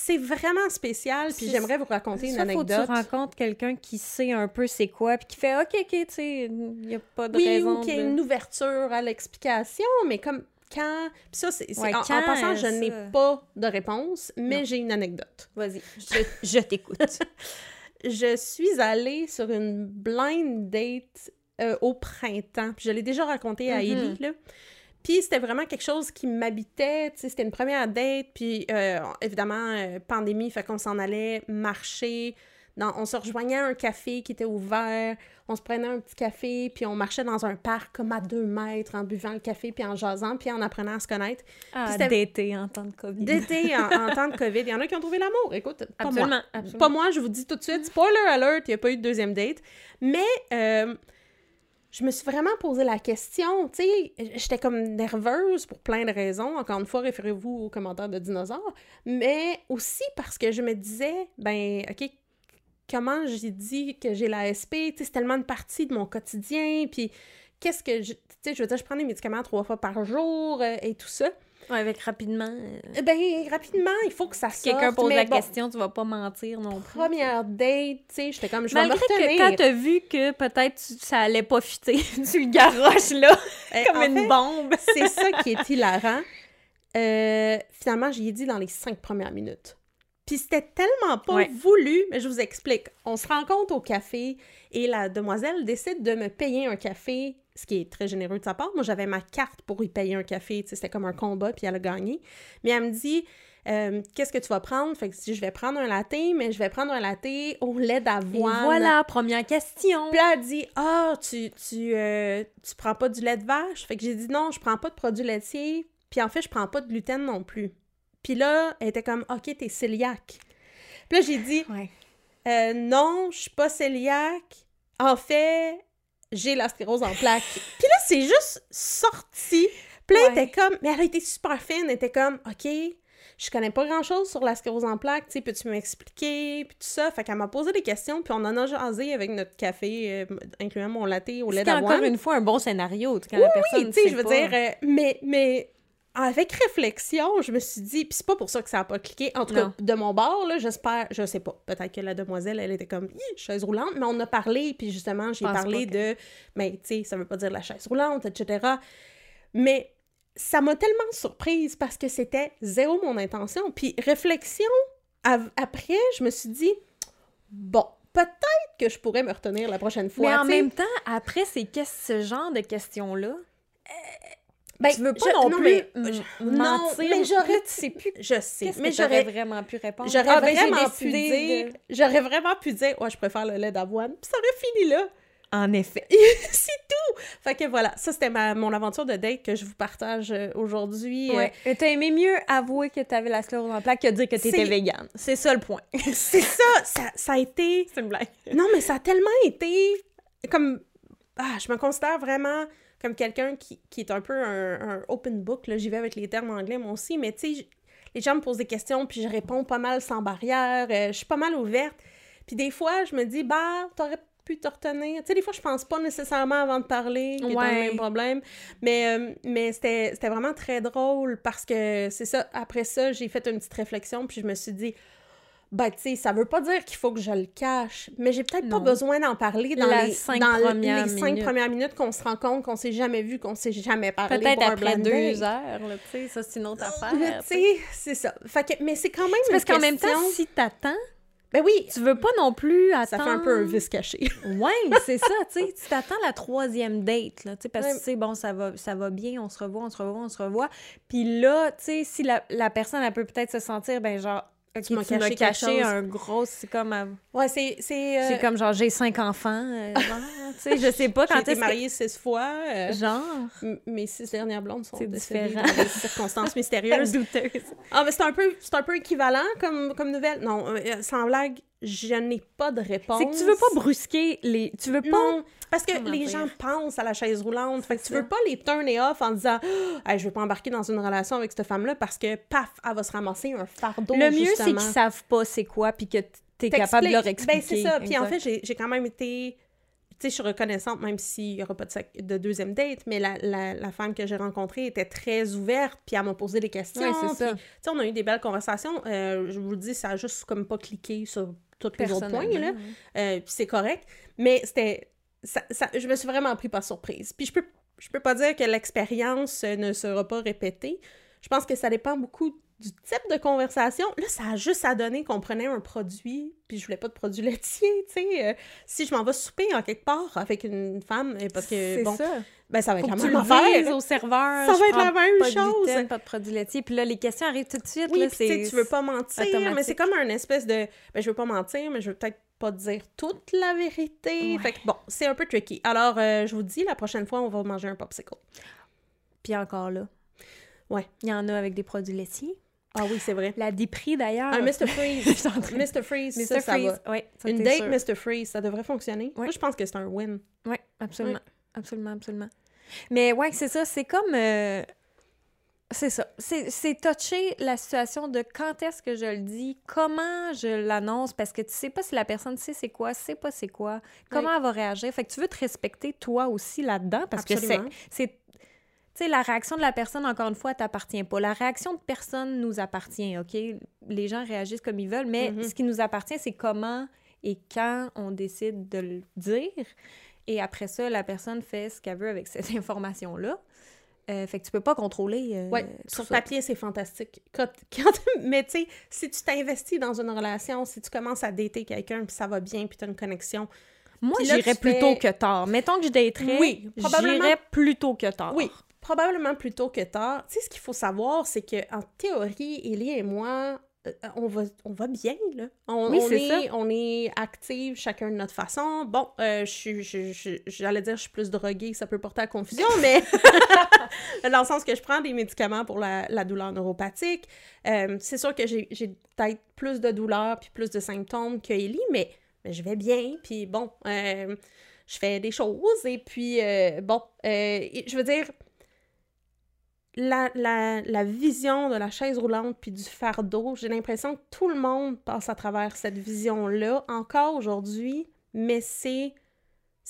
Speaker 1: c'est vraiment spécial puis j'aimerais vous raconter une
Speaker 2: ça, faut que tu
Speaker 1: anecdote.
Speaker 2: rencontres quelqu'un qui sait un peu c'est quoi, puis qui fait OK, OK, tu sais, il n'y a pas de
Speaker 1: Oui,
Speaker 2: raison.
Speaker 1: ou qu'il y
Speaker 2: de-
Speaker 1: une ouverture à l'explication, mais comme quand... Puis ça, c'est...
Speaker 2: Ouais,
Speaker 1: en, en passant, je n'ai pas de réponse, mais j'ai une anecdote.
Speaker 2: Vas-y, je, je t'écoute.
Speaker 1: je suis allée sur une blind date euh, au printemps. Puis je l'ai déjà raconté à
Speaker 2: Mhm.
Speaker 1: Ellie, là. Puis c'était vraiment quelque chose qui m'habitait, c'était une première date, puis euh, évidemment, euh, pandémie, fait qu'on s'en allait marcher, dans, on se rejoignait à un café qui était ouvert, on se prenait un petit café, puis on marchait dans un parc comme à deux mètres, en buvant le café, puis en jasant, puis en apprenant à se connaître.
Speaker 2: Ah,
Speaker 1: c'était-
Speaker 2: d'été en temps de COVID.
Speaker 1: D'été, en, en temps de COVID, il y en a qui ont trouvé l'amour, écoute, pas moi.
Speaker 2: Absolument, absolument.
Speaker 1: Pas moi, je vous dis tout de suite, spoiler alert, il n'y a pas eu de deuxième date. Mais euh, je me suis vraiment posé la question, tu sais, j'étais comme nerveuse pour plein de raisons. Encore une fois, référez-vous aux commentaires de dinosaures. Mais aussi parce que je me disais, ben, OK, comment j'ai dit que j'ai la SP? Tu sais, c'est tellement une partie de mon quotidien, puis qu'est-ce que je... Tu sais, je veux dire, je prends des médicaments trois fois par jour euh, et tout ça.
Speaker 2: Ouais, avec rapidement. euh,
Speaker 1: Eh Ben, rapidement, il faut que ça sorte.
Speaker 2: Quelqu'un pose
Speaker 1: mais
Speaker 2: la
Speaker 1: bon,
Speaker 2: question, tu vas pas mentir non plus.
Speaker 1: Première date, tu sais, j'étais comme, je vais
Speaker 2: Malgré que quand t'as vu que peut-être ça allait pas fitter, tu le garoches là,
Speaker 1: Eh,
Speaker 2: comme une
Speaker 1: fait,
Speaker 2: bombe.
Speaker 1: C'est ça qui est hilarant. Euh, finalement, j'y ai dit dans les cinq premières minutes. Puis c'était tellement pas
Speaker 2: Ouais.
Speaker 1: voulu, mais je vous explique. On se rencontre au café et la demoiselle décide de me payer un café, ce qui est très généreux de sa part. Moi, j'avais ma carte pour lui payer un café, c'était comme un combat, puis elle a gagné. Mais elle me dit, euh, qu'est-ce que tu vas prendre? Fait que si je vais prendre un latte, mais je vais prendre un latte au lait d'avoine.
Speaker 2: voilà, première question.
Speaker 1: Puis là, elle dit Ah, tu, tu, euh, tu prends pas du lait de vache Fait que j'ai dit Non, je prends pas de produits laitiers. Puis en fait, je prends pas de gluten non plus. Puis là, elle était comme Ok, t'es cœliaque. Puis là, j'ai dit
Speaker 2: Ouais.
Speaker 1: Euh, Non, je suis pas cœliaque. En fait, j'ai la sclérose en plaques. Puis là, c'est juste sorti. Puis là, elle était comme Mais elle a été super fine. Elle était comme Ok. Je connais pas grand-chose sur la sclérose en plaques, tu sais, peux-tu m'expliquer, puis tout ça. Fait qu'elle m'a posé des questions, puis on en a jasé avec notre café, euh, incluant mon latte au lait
Speaker 2: C'était encore
Speaker 1: d'avoine.
Speaker 2: une fois un bon scénario, tu sais, quand la personne
Speaker 1: Oui, tu sais, je veux
Speaker 2: pas.
Speaker 1: dire, euh, mais, mais avec réflexion, je me suis dit, puis c'est pas pour ça que ça a pas cliqué, en tout
Speaker 2: Non.
Speaker 1: cas, de mon bord, là, j'espère, je sais pas, peut-être que la demoiselle, elle était comme, chaise roulante, mais on a parlé, puis justement, j'ai parlé de, mais tu sais, ça veut pas dire la chaise roulante, etc. Mais ça m'a tellement surprise parce que c'était zéro mon intention. Puis réflexion, après, je me suis dit, bon, peut-être que je pourrais me retenir la prochaine fois.
Speaker 2: Mais en même temps, après, c'est ce genre de questions-là?
Speaker 1: Ben,
Speaker 2: tu veux pas
Speaker 1: je-
Speaker 2: non, plus
Speaker 1: mais-
Speaker 2: mentir.
Speaker 1: non, mais j'aurais...
Speaker 2: Sais plus
Speaker 1: Je sais, mais
Speaker 2: j'aurais vraiment pu répondre.
Speaker 1: J'aurais
Speaker 2: Ah, ben,
Speaker 1: vraiment pu dire...
Speaker 2: de-
Speaker 1: J'aurais vraiment pu dire, ouais, je préfère le lait d'avoine. Puis ça aurait fini là.
Speaker 2: En effet.
Speaker 1: c'est tout! Fait que voilà, ça c'était ma, mon aventure de date que je vous partage euh, aujourd'hui.
Speaker 2: Ouais. Et t'as aimé mieux avouer que t'avais la sclérose en plaques que dire que t'étais végane. C'est ça le point.
Speaker 1: Euh, c'est ça, ça, ça a été...
Speaker 2: c'est une blague.
Speaker 1: Non, mais ça a tellement été comme... Ah, je me considère vraiment comme quelqu'un qui, qui est un peu un, un open book, là. J'y vais avec les termes anglais, moi aussi, mais tu sais, les gens me posent des questions, puis je réponds pas mal sans barrière, euh, je suis pas mal ouverte. Puis des fois, je me dis, bah, t'aurais pu te retenir. Tu sais, des fois, je pense pas nécessairement avant de parler, qui est dans le
Speaker 2: Ouais.
Speaker 1: même problème. Mais, euh, mais c'était c'était vraiment très drôle parce que c'est ça, après ça, j'ai fait une petite réflexion, puis je me suis dit, ben, tu sais, ça veut pas dire qu'il faut que je le cache, mais j'ai peut-être pas besoin d'en parler dans
Speaker 2: La
Speaker 1: les,
Speaker 2: cinq
Speaker 1: dans
Speaker 2: premières
Speaker 1: les cinq
Speaker 2: minutes.
Speaker 1: premières minutes qu'on se rend compte qu'on s'est jamais vu, qu'on s'est jamais parlé.
Speaker 2: Peut-être après deux
Speaker 1: date.
Speaker 2: heures, tu sais, ça c'est une autre affaire.
Speaker 1: Tu sais, c'est ça. Fait que, mais c'est quand même
Speaker 2: parce qu'en même temps, si t'attends,
Speaker 1: Ben oui,
Speaker 2: tu veux pas non plus attendre.
Speaker 1: ça fait un peu un vice caché.
Speaker 2: Ouais, c'est ça, tu sais. Tu t'attends la troisième date, là, tu sais, parce que
Speaker 1: Ouais.
Speaker 2: tu sais, bon, ça va, ça va bien, on se revoit, on se revoit, on se revoit. Puis là, tu sais, si la, la personne, elle peut peut-être se sentir, ben genre,
Speaker 1: Tu m'as caché
Speaker 2: un gros, c'est comme, euh,
Speaker 1: Ouais, c'est... C'est euh,
Speaker 2: comme genre, j'ai cinq enfants, euh, tu sais, je sais pas
Speaker 1: J'ai
Speaker 2: quand
Speaker 1: été
Speaker 2: est-ce que...
Speaker 1: mariée six fois. euh,
Speaker 2: Genre,
Speaker 1: mes six dernières blondes sont décédées dans des circonstances mystérieuses.
Speaker 2: douteuse.
Speaker 1: Ah, mais c'est un peu, un peu équivalent comme, comme nouvelle. Non, euh, sans blague, je n'ai pas de réponse.
Speaker 2: C'est que tu veux pas brusquer les... Tu veux pas...
Speaker 1: Non, parce que
Speaker 2: Comment
Speaker 1: les
Speaker 2: dire?
Speaker 1: gens pensent à la chaise roulante. Fait que tu
Speaker 2: ça.
Speaker 1: veux pas les turner off en disant hey, je veux pas embarquer dans une relation avec cette femme-là parce que paf, elle va se ramasser un fardeau.
Speaker 2: Le mieux, c'est qu'ils savent pas c'est quoi, puis que t'es capable de leur
Speaker 1: T'expliques.
Speaker 2: expliquer.
Speaker 1: Ben, c'est ça. Puis en fait, j'ai quand même été. Tu sais, je suis reconnaissante, même s'il n'y aura pas de, deuxième date, mais la, la, la femme que j'ai rencontrée était très ouverte, puis elle m'a posé des questions.
Speaker 2: Ouais, c'est ça.
Speaker 1: Tu sais, on a eu des belles conversations. Euh, je vous le dis, ça a juste comme pas cliqué sur tous les autres points, là. Euh, puis c'est correct. Mais c'était. Ça, ça- je me suis vraiment pris par surprise. Puis je peux, je peux pas dire que l'expérience euh, ne sera pas répétée. Je pense que ça dépend beaucoup du type de conversation. Là, ça a juste à donner qu'on prenait un produit, puis je voulais pas de produit laitier, tu sais. Euh, si je m'en vais souper en quelque part avec une femme, euh, parce que, bon,
Speaker 2: ça.
Speaker 1: ben ça va être
Speaker 2: Faut
Speaker 1: la même affaire.
Speaker 2: au serveur.
Speaker 1: Ça
Speaker 2: je
Speaker 1: va être la même
Speaker 2: pas de
Speaker 1: chose.
Speaker 2: gluten, pas de produits laitiers. Puis là, les questions arrivent tout de suite.
Speaker 1: Oui,
Speaker 2: là,
Speaker 1: puis tu veux pas mentir, mais c'est comme un espèce de... Ben, je veux pas mentir, mais je veux peut-être pas dire toute la vérité.
Speaker 2: Ouais.
Speaker 1: Fait que bon, c'est un peu tricky. Alors, euh, je vous dis, la prochaine fois, on va manger un popsicle.
Speaker 2: Puis encore là.
Speaker 1: Ouais.
Speaker 2: Il y en a avec des produits laitiers.
Speaker 1: Ah oui, c'est vrai.
Speaker 2: La Dipri, d'ailleurs.
Speaker 1: Un Mr. Freeze. Mr. Freeze,
Speaker 2: Mr.
Speaker 1: ça, va.
Speaker 2: Ouais, ça,
Speaker 1: Une date
Speaker 2: sûr.
Speaker 1: Mr. Freeze, ça devrait fonctionner.
Speaker 2: Ouais.
Speaker 1: Moi, je pense que c'est un win.
Speaker 2: Oui, absolument. Absolument, absolument. Mais ouais, c'est ça. C'est comme. euh, C'est ça. C'est toucher la situation de quand est-ce que je le dis, comment je l'annonce, parce que tu sais pas si la personne sait c'est quoi, sait pas c'est quoi, comment
Speaker 1: Oui.
Speaker 2: elle va réagir. Fait que tu veux te respecter toi aussi là-dedans, parce que c'est. Sais, la réaction de la personne, encore une fois, t'appartient pas. La réaction de personne nous appartient, OK? Les gens réagissent comme ils veulent, mais
Speaker 1: Mhm.
Speaker 2: ce qui nous appartient, c'est comment et quand on décide de le dire. Et après ça, la personne fait ce qu'elle veut avec cette information-là. Euh, fait que tu peux pas contrôler. euh,
Speaker 1: Ouais, sur
Speaker 2: ça.
Speaker 1: papier, c'est fantastique. Quand, quand- mais tu sais, si tu t'investis dans une relation, si tu commences à dater quelqu'un, puis ça va bien, puis tu as une connexion,
Speaker 2: Moi, j'irais plutôt que tard. Mettons que je daterais,
Speaker 1: Oui, probablement-
Speaker 2: j'irais plutôt que tard.
Speaker 1: Oui, probablement plus tôt que tard. Tu sais, ce qu'il faut savoir, c'est que en théorie, Ellie et moi, euh, on va, on va bien, là. On,
Speaker 2: Oui,
Speaker 1: on est,
Speaker 2: ça.
Speaker 1: on est actifs chacun de notre façon. Bon, euh, je suis, je- je- j'allais dire, je suis plus droguée, ça peut porter à confusion, mais dans le sens que je prends des médicaments pour la, la douleur neuropathique. Euh, c'est sûr que j'ai, j'ai peut-être plus de douleurs puis plus de symptômes que Ellie, mais, mais je vais bien, puis bon, euh, je fais des choses, et puis euh, bon, euh, je veux dire, la, la, la vision de la chaise roulante puis du fardeau, j'ai l'impression que tout le monde passe à travers cette vision-là encore aujourd'hui, mais c'est.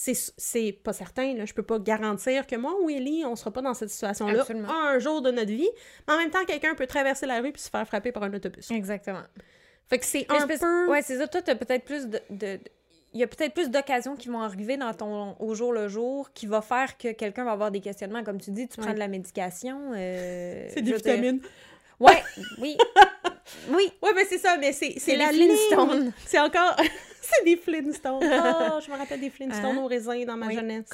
Speaker 1: C'est, c'est pas certain, là. Je peux pas garantir que moi ou Ellie, on sera pas dans cette situation-là un jour de notre vie. Mais en même temps, quelqu'un peut traverser la rue puis se faire frapper par un autobus.
Speaker 2: Exactement.
Speaker 1: Fait que c'est un peu...
Speaker 2: Ouais, c'est ça. Toi, t'as peut-être plus de- il y a peut-être plus d'occasions qui vont arriver dans ton au jour le jour qui va faire que quelqu'un va avoir des questionnements. Comme tu dis, tu prends
Speaker 1: Ouais.
Speaker 2: de la médication. euh,
Speaker 1: C'est des
Speaker 2: veux dire-
Speaker 1: vitamines.
Speaker 2: Ouais, oui. oui.
Speaker 1: Ouais, mais c'est ça, mais c'est c'est la.
Speaker 2: Flintstones.
Speaker 1: C'est encore... c'est des Flintstones. Oh, je me rappelle des Flintstones
Speaker 2: Hein?
Speaker 1: au raisin dans ma
Speaker 2: Oui.
Speaker 1: jeunesse.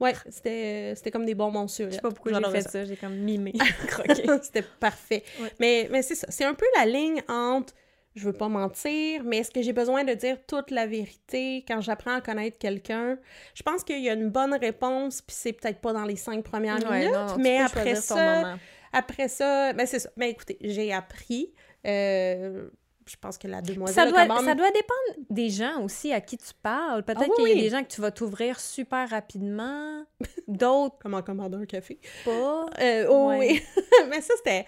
Speaker 1: Ouais, c'était c'était comme des bonbons sur
Speaker 2: Je sais pas pourquoi j'ai fait ça. J'ai comme mimé, croqué.
Speaker 1: C'était parfait.
Speaker 2: Ouais.
Speaker 1: Mais, mais c'est ça. C'est un peu la ligne entre je veux pas mentir, mais est-ce que j'ai besoin de dire toute la vérité quand j'apprends à connaître quelqu'un? Je pense qu'il y a une bonne réponse, puis c'est peut-être pas dans les cinq premières
Speaker 2: Ouais,
Speaker 1: minutes,
Speaker 2: non,
Speaker 1: mais après ça, après ça, ben c'est ça. Ben écoutez, j'ai appris. euh, je pense que la demoiselle
Speaker 2: Ça doit,
Speaker 1: commande-
Speaker 2: ça doit dépendre des gens aussi à qui tu parles. Peut-être
Speaker 1: Ah oui,
Speaker 2: qu'il y a
Speaker 1: oui.
Speaker 2: des gens que tu vas t'ouvrir super rapidement, d'autres
Speaker 1: Comment commander un café?
Speaker 2: pas.
Speaker 1: Euh, oh
Speaker 2: Ouais.
Speaker 1: oui. mais ça, c'était...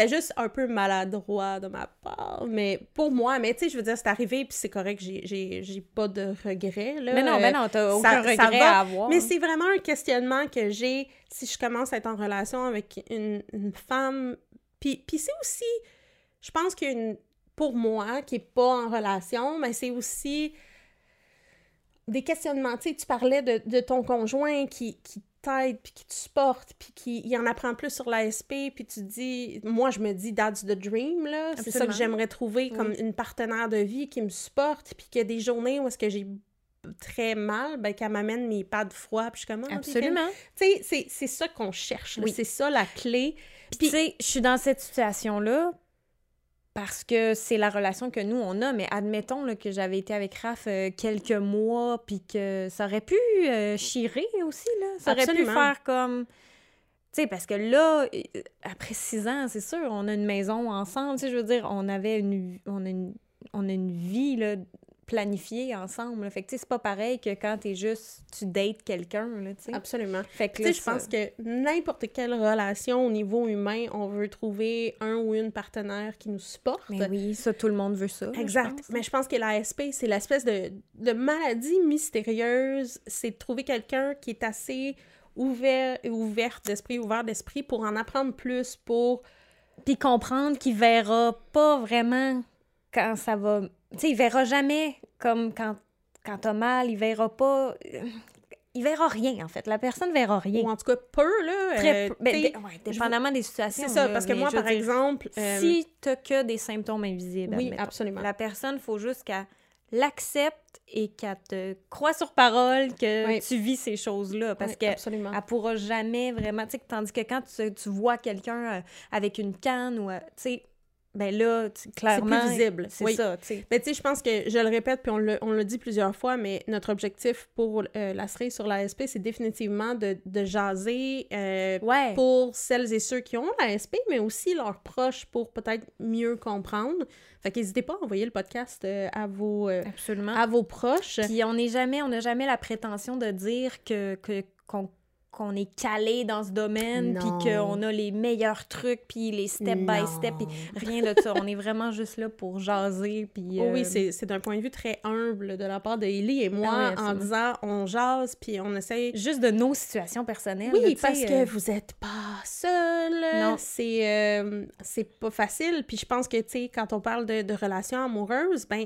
Speaker 1: C'était juste un peu maladroit de ma part, mais pour moi, mais tu sais, je veux dire, c'est arrivé, puis c'est correct, j'ai- pas de regrets, là.
Speaker 2: Mais non,
Speaker 1: Euh,
Speaker 2: mais non, t'as
Speaker 1: ça-
Speaker 2: aucun
Speaker 1: ça
Speaker 2: regret
Speaker 1: va,
Speaker 2: à avoir.
Speaker 1: Mais c'est vraiment un questionnement que j'ai si je commence à être en relation avec une, une femme. Puis, puis c'est aussi, je pense qu'une pour moi, qui est pas en relation, mais c'est aussi des questionnements. Tu sais, tu parlais de, de ton conjoint qui, qui t'aide, puis qui te supporte, puis qui il en apprend plus sur l'ASP, puis tu te dis, moi je me dis, that's the dream, là. C'est ça que j'aimerais trouver comme une partenaire de vie qui me supporte, puis qu'il y a des journées où est-ce que j'ai très mal, ben qu'elle m'amène mes pads froids, puis je suis comme, Ah,
Speaker 2: Absolument.
Speaker 1: tu sais, c'est- ça qu'on cherche.
Speaker 2: Oui.
Speaker 1: c'est ça la clé.
Speaker 2: Puis, tu sais, je suis dans cette situation-là parce que c'est la relation que nous, on a. Mais admettons là, que j'avais été avec Raph euh, quelques mois, puis que ça aurait pu euh, chirer aussi, là. Ça aurait
Speaker 1: Absolument.
Speaker 2: pu faire comme... Tu sais, parce que là, euh, après six ans, c'est sûr, on a une maison ensemble. Tu sais, je veux dire, on avait une... On a une, on a une vie, là, planifiée ensemble. là. Fait que, tu sais, c'est pas pareil que quand t'es juste... Tu dates quelqu'un, là, tu sais.
Speaker 1: Absolument.
Speaker 2: Fait que
Speaker 1: Tu sais, je pense que n'importe quelle relation au niveau humain, on veut trouver un ou une partenaire qui nous supporte.
Speaker 2: Mais oui, ça, tout le monde veut ça. je
Speaker 1: Exact.
Speaker 2: pense,
Speaker 1: Mais
Speaker 2: hein.
Speaker 1: je pense que l'ASP, c'est l'espèce de, de maladie mystérieuse. C'est de trouver quelqu'un qui est assez ouvert, ouverte d'esprit, ouvert d'esprit pour en apprendre plus, pour...
Speaker 2: Puis comprendre qu'il verra pas vraiment quand ça va. Tu sais, il verra jamais comme quand, quand t'as mal, il verra pas. Il verra rien, en fait. La personne verra rien.
Speaker 1: Ou en tout cas, peu, là.
Speaker 2: Très
Speaker 1: euh,
Speaker 2: peu. Ben, ouais, dépendamment des situations.
Speaker 1: c'est ça,
Speaker 2: là,
Speaker 1: parce que moi, par
Speaker 2: dire,
Speaker 1: exemple... euh,
Speaker 2: Si t'as que des symptômes invisibles,
Speaker 1: Oui,
Speaker 2: admettons,
Speaker 1: absolument.
Speaker 2: La personne, faut juste qu'elle l'accepte et qu'elle te croit sur parole que
Speaker 1: Oui.
Speaker 2: tu vis ces choses-là. Parce
Speaker 1: oui,
Speaker 2: que
Speaker 1: absolument.
Speaker 2: elle pourra jamais vraiment, tu sais, tandis que quand tu, tu vois quelqu'un euh, avec une canne ou, euh, tu sais, ben là, clairement...
Speaker 1: visible,
Speaker 2: C'est
Speaker 1: oui.
Speaker 2: ça.
Speaker 1: Mais tu sais, je pense que, je le répète, puis on l'a on l'a dit plusieurs fois, mais notre objectif pour euh, la cerise sur l'ASP, c'est définitivement de, de jaser euh,
Speaker 2: Ouais.
Speaker 1: pour celles et ceux qui ont l'ASP, mais aussi leurs proches pour peut-être mieux comprendre. Fait qu'hésitez pas à envoyer le podcast euh, à, vos,
Speaker 2: Absolument.
Speaker 1: à vos proches.
Speaker 2: Puis on n'est jamais, on n'a jamais la prétention de dire que, que qu'on qu'on est calé dans ce domaine, puis qu'on a les meilleurs trucs, puis les step by step, puis rien de ça. on est vraiment juste là pour jaser, puis...
Speaker 1: Oh oui,
Speaker 2: euh,
Speaker 1: c'est d'un point de vue très humble de la part de Ellie et moi,
Speaker 2: Ah
Speaker 1: en disant on jase, puis on essaye
Speaker 2: Juste de nos situations personnelles.
Speaker 1: Oui, parce que
Speaker 2: euh,
Speaker 1: vous êtes pas seul.
Speaker 2: Non.
Speaker 1: C'est euh, pas facile. Puis je pense que, tu sais, quand on parle de, de relations amoureuses, ben,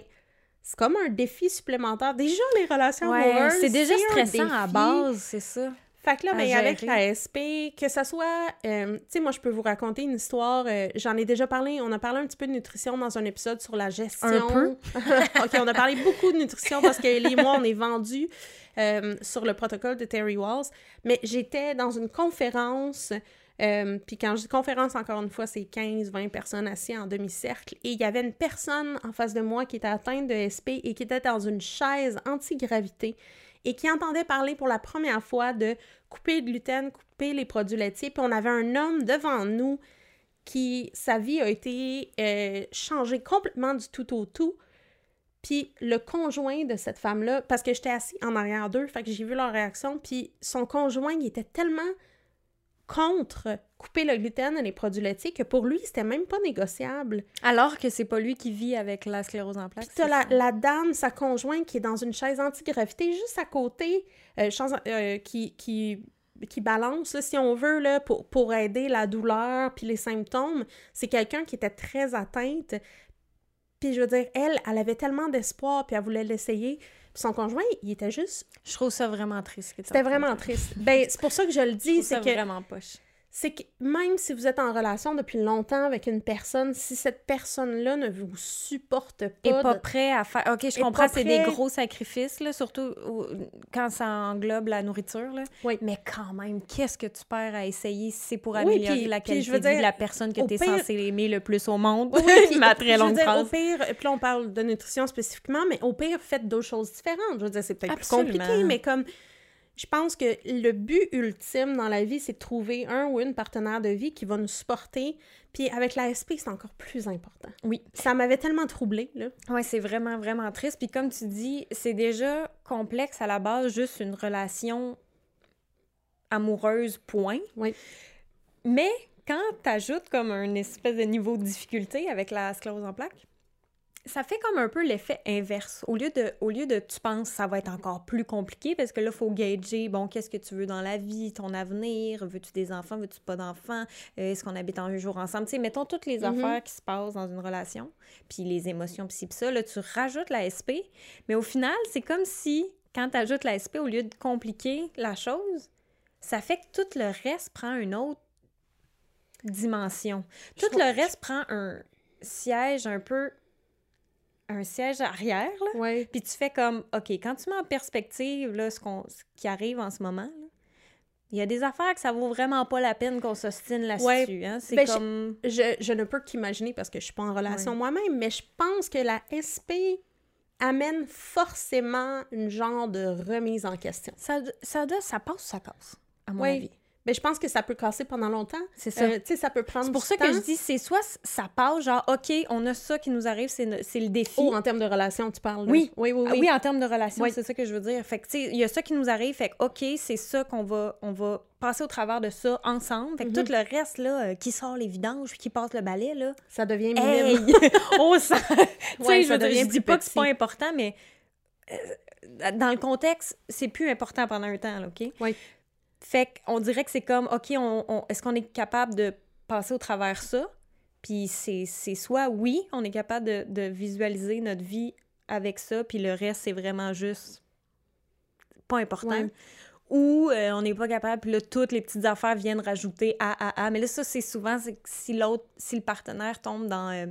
Speaker 1: c'est comme un défi supplémentaire. Déjà, les relations
Speaker 2: ouais,
Speaker 1: amoureuses,
Speaker 2: c'est déjà stressant à base, c'est ça.
Speaker 1: Fait que là,
Speaker 2: à
Speaker 1: ben, avec la SP, que ça soit... euh, tu sais, moi, je peux vous raconter une histoire. euh, J'en ai déjà parlé. On a parlé un petit peu de nutrition dans un épisode sur la gestion.
Speaker 2: Un peu.
Speaker 1: OK, on a parlé beaucoup de nutrition parce qu'Ellie et moi, on est vendus euh, sur le protocole de Terry Walls. Mais j'étais dans une conférence... puis quand je dis conférence, encore une fois, c'est 15-20 personnes assises en demi-cercle. Et il y avait une personne en face de moi qui était atteinte de SP et qui était dans une chaise anti-gravité et qui entendait parler pour la première fois de couper le gluten, couper les produits laitiers. Puis on avait un homme devant nous qui, sa vie a été euh, changée complètement du tout au tout. Puis le conjoint de cette femme-là, parce que j'étais assis en arrière d'eux, fait que j'ai vu leur réaction, puis son conjoint, il était tellement contre couper le gluten et les produits laitiers que pour lui, c'était même pas négociable.
Speaker 2: Alors que c'est pas lui qui vit avec la sclérose en plaques.
Speaker 1: Puis t'as la, dame, sa conjointe, qui est dans une chaise antigravité juste à côté, euh, euh, qui, qui, qui balance, là, si on veut, là, pour, pour aider la douleur puis les symptômes. C'est quelqu'un qui était très atteinte. Puis je veux dire, elle, elle avait tellement d'espoir, puis elle voulait l'essayer. Puis son conjoint, il était juste...
Speaker 2: Je trouve ça vraiment triste.
Speaker 1: C'était vraiment triste. Ben, c'est pour ça que je le dis, c'est que...
Speaker 2: vraiment poche
Speaker 1: c'est que même si vous êtes en relation depuis longtemps avec une personne, si cette personne-là ne vous supporte pas...
Speaker 2: Et pas prêt à faire... OK, je comprends, c'est des gros sacrifices, là, surtout quand ça englobe la nourriture, là.
Speaker 1: Oui.
Speaker 2: Mais quand même, qu'est-ce que tu perds à essayer si c'est pour améliorer la qualité je veux dire, de la personne que tu es censé aimer le plus au monde?
Speaker 1: Oui, ma très longue dire, Au pire, puis là, on parle de nutrition spécifiquement, mais au pire, faites d'autres choses différentes. Je veux dire, c'est peut-être plus compliqué, mais comme je pense que le but ultime dans la vie, c'est de trouver un ou une partenaire de vie qui va nous supporter. Puis avec l'ASP, c'est encore plus important.
Speaker 2: Oui.
Speaker 1: Ça m'avait tellement troublé là.
Speaker 2: Oui, c'est vraiment, vraiment triste. Puis comme tu dis, c'est déjà complexe à la base, juste une relation amoureuse, point.
Speaker 1: Oui.
Speaker 2: Mais quand tu ajoutes comme un espèce de niveau de difficulté avec la sclérose en plaques, ça fait comme un peu l'effet inverse. Au lieu, de, au lieu de tu penses ça va être encore plus compliqué parce que là, il faut gager, bon, qu'est-ce que tu veux dans la vie, ton avenir, veux-tu des enfants, veux-tu pas d'enfants, euh, est-ce qu'on habite un jour ensemble, tu sais, mettons toutes les mm-hmm. affaires qui se passent dans une relation, puis les émotions, puis ça, là, tu rajoutes la SP, mais au final, c'est comme si, quand tu ajoutes la SP, au lieu de compliquer la chose, ça fait que tout le reste prend une autre dimension. Tout le reste prend un siège un peu un siège arrière, là. Puis tu fais comme, OK, quand tu mets en perspective là, ce, qu'on, ce qui arrive en ce moment, il y a des affaires que ça vaut vraiment pas la peine qu'on s'ostine là-dessus. Hein? C'est
Speaker 1: ben, comme... Je, je, ne peux qu'imaginer parce que je suis pas en relation moi-même, mais je pense que la SP amène forcément une genre de remise en question.
Speaker 2: Ça, ça, ça passe ou ça casse, à mon avis?
Speaker 1: Ben, je pense que ça peut casser pendant longtemps.
Speaker 2: C'est ça.
Speaker 1: Euh, tu sais, ça peut prendre
Speaker 2: C'est pour ça que je dis, c'est soit ça passe, genre, OK, on a ça qui nous arrive, c'est le défi.
Speaker 1: Ou en termes de relation, tu parles.
Speaker 2: Oui. oui, oui, oui. oui, en termes de relation, c'est ça que je veux dire. Fait que, tu sais, il y a ça qui nous arrive, fait que, OK, c'est ça qu'on va, on va passer au travers de ça ensemble. Fait que tout mm-hmm. le reste, là, euh, qui sort les vidanges puis qui passe le balai, là...
Speaker 1: Ça devient minime.
Speaker 2: sent... tu sais, je, je dis pas que c'est pas important, mais... Euh, dans le contexte, c'est plus important pendant un temps, là, OK?
Speaker 1: Oui.
Speaker 2: Fait qu'on dirait que c'est comme, OK, on, est-ce qu'on est capable de passer au travers ça? Puis c'est, soit oui, on est capable de, visualiser notre vie avec ça, puis le reste, c'est vraiment juste pas important. Ou euh, on n'est pas capable, puis là, toutes les petites affaires viennent rajouter à, à, à. Mais là, ça, c'est souvent si l'autre, si le partenaire tombe dans. Euh,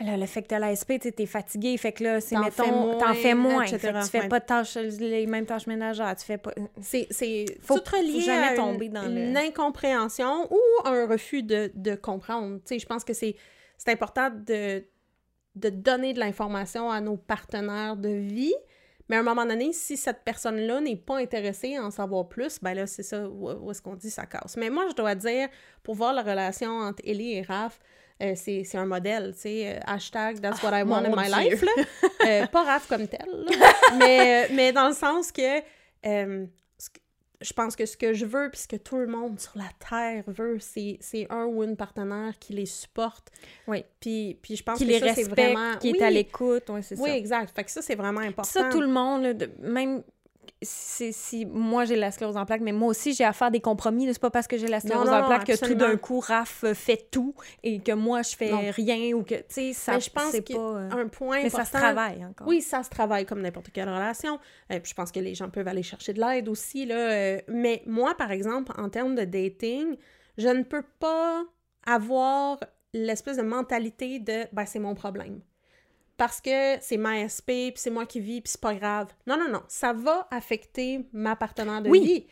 Speaker 2: le fait que tu as l'ASP, tu es fatigué, fait que là, c'est mettons, t'en fais moins. tu fais pas de tâches, les mêmes tâches ménagères, tu fais pas.
Speaker 1: C'est, c'est faut, tout jamais à tomber une, dans une incompréhension ou un refus de, de comprendre. Tu sais, je pense que c'est, c'est important de, de donner de l'information à nos partenaires de vie. Mais à un moment donné, si cette personne-là n'est pas intéressée à en savoir plus, ben là, c'est ça où, est-ce qu'on dit ça casse. Mais moi, je dois dire, pour voir la relation entre Ellie et Raph, euh, c'est un modèle, tu sais, euh, hashtag That's what I want in my life, là. Euh, pas Raph comme tel, mais, mais dans le sens que je pense que ce que je veux, puis ce que tout le monde sur la Terre veut, c'est un ou une partenaire qui les supporte.
Speaker 2: Oui.
Speaker 1: Puis, puis je pense que ça, c'est vraiment...
Speaker 2: qui est à l'écoute, oui, c'est ça.
Speaker 1: Oui, exact. Fait que ça, c'est vraiment important.
Speaker 2: Ça, tout le monde, même si moi j'ai la sclérose en plaques, mais moi aussi j'ai à faire des compromis. C'est pas parce que j'ai la sclérose en plaques que tout d'un coup Raph fait tout et que moi je fais rien ou que tu sais ça
Speaker 1: je pense
Speaker 2: c'est pas euh,
Speaker 1: un point
Speaker 2: mais ça se travaille encore.
Speaker 1: Oui, ça se travaille comme n'importe quelle relation. euh, puis je pense que les gens peuvent aller chercher de l'aide aussi là. Euh, mais moi par exemple en termes de dating, je ne peux pas avoir l'espèce de mentalité de ben c'est mon problème parce que c'est ma SP, puis c'est moi qui vis, puis c'est pas grave. Non, non, non. Ça va affecter ma partenaire de vie.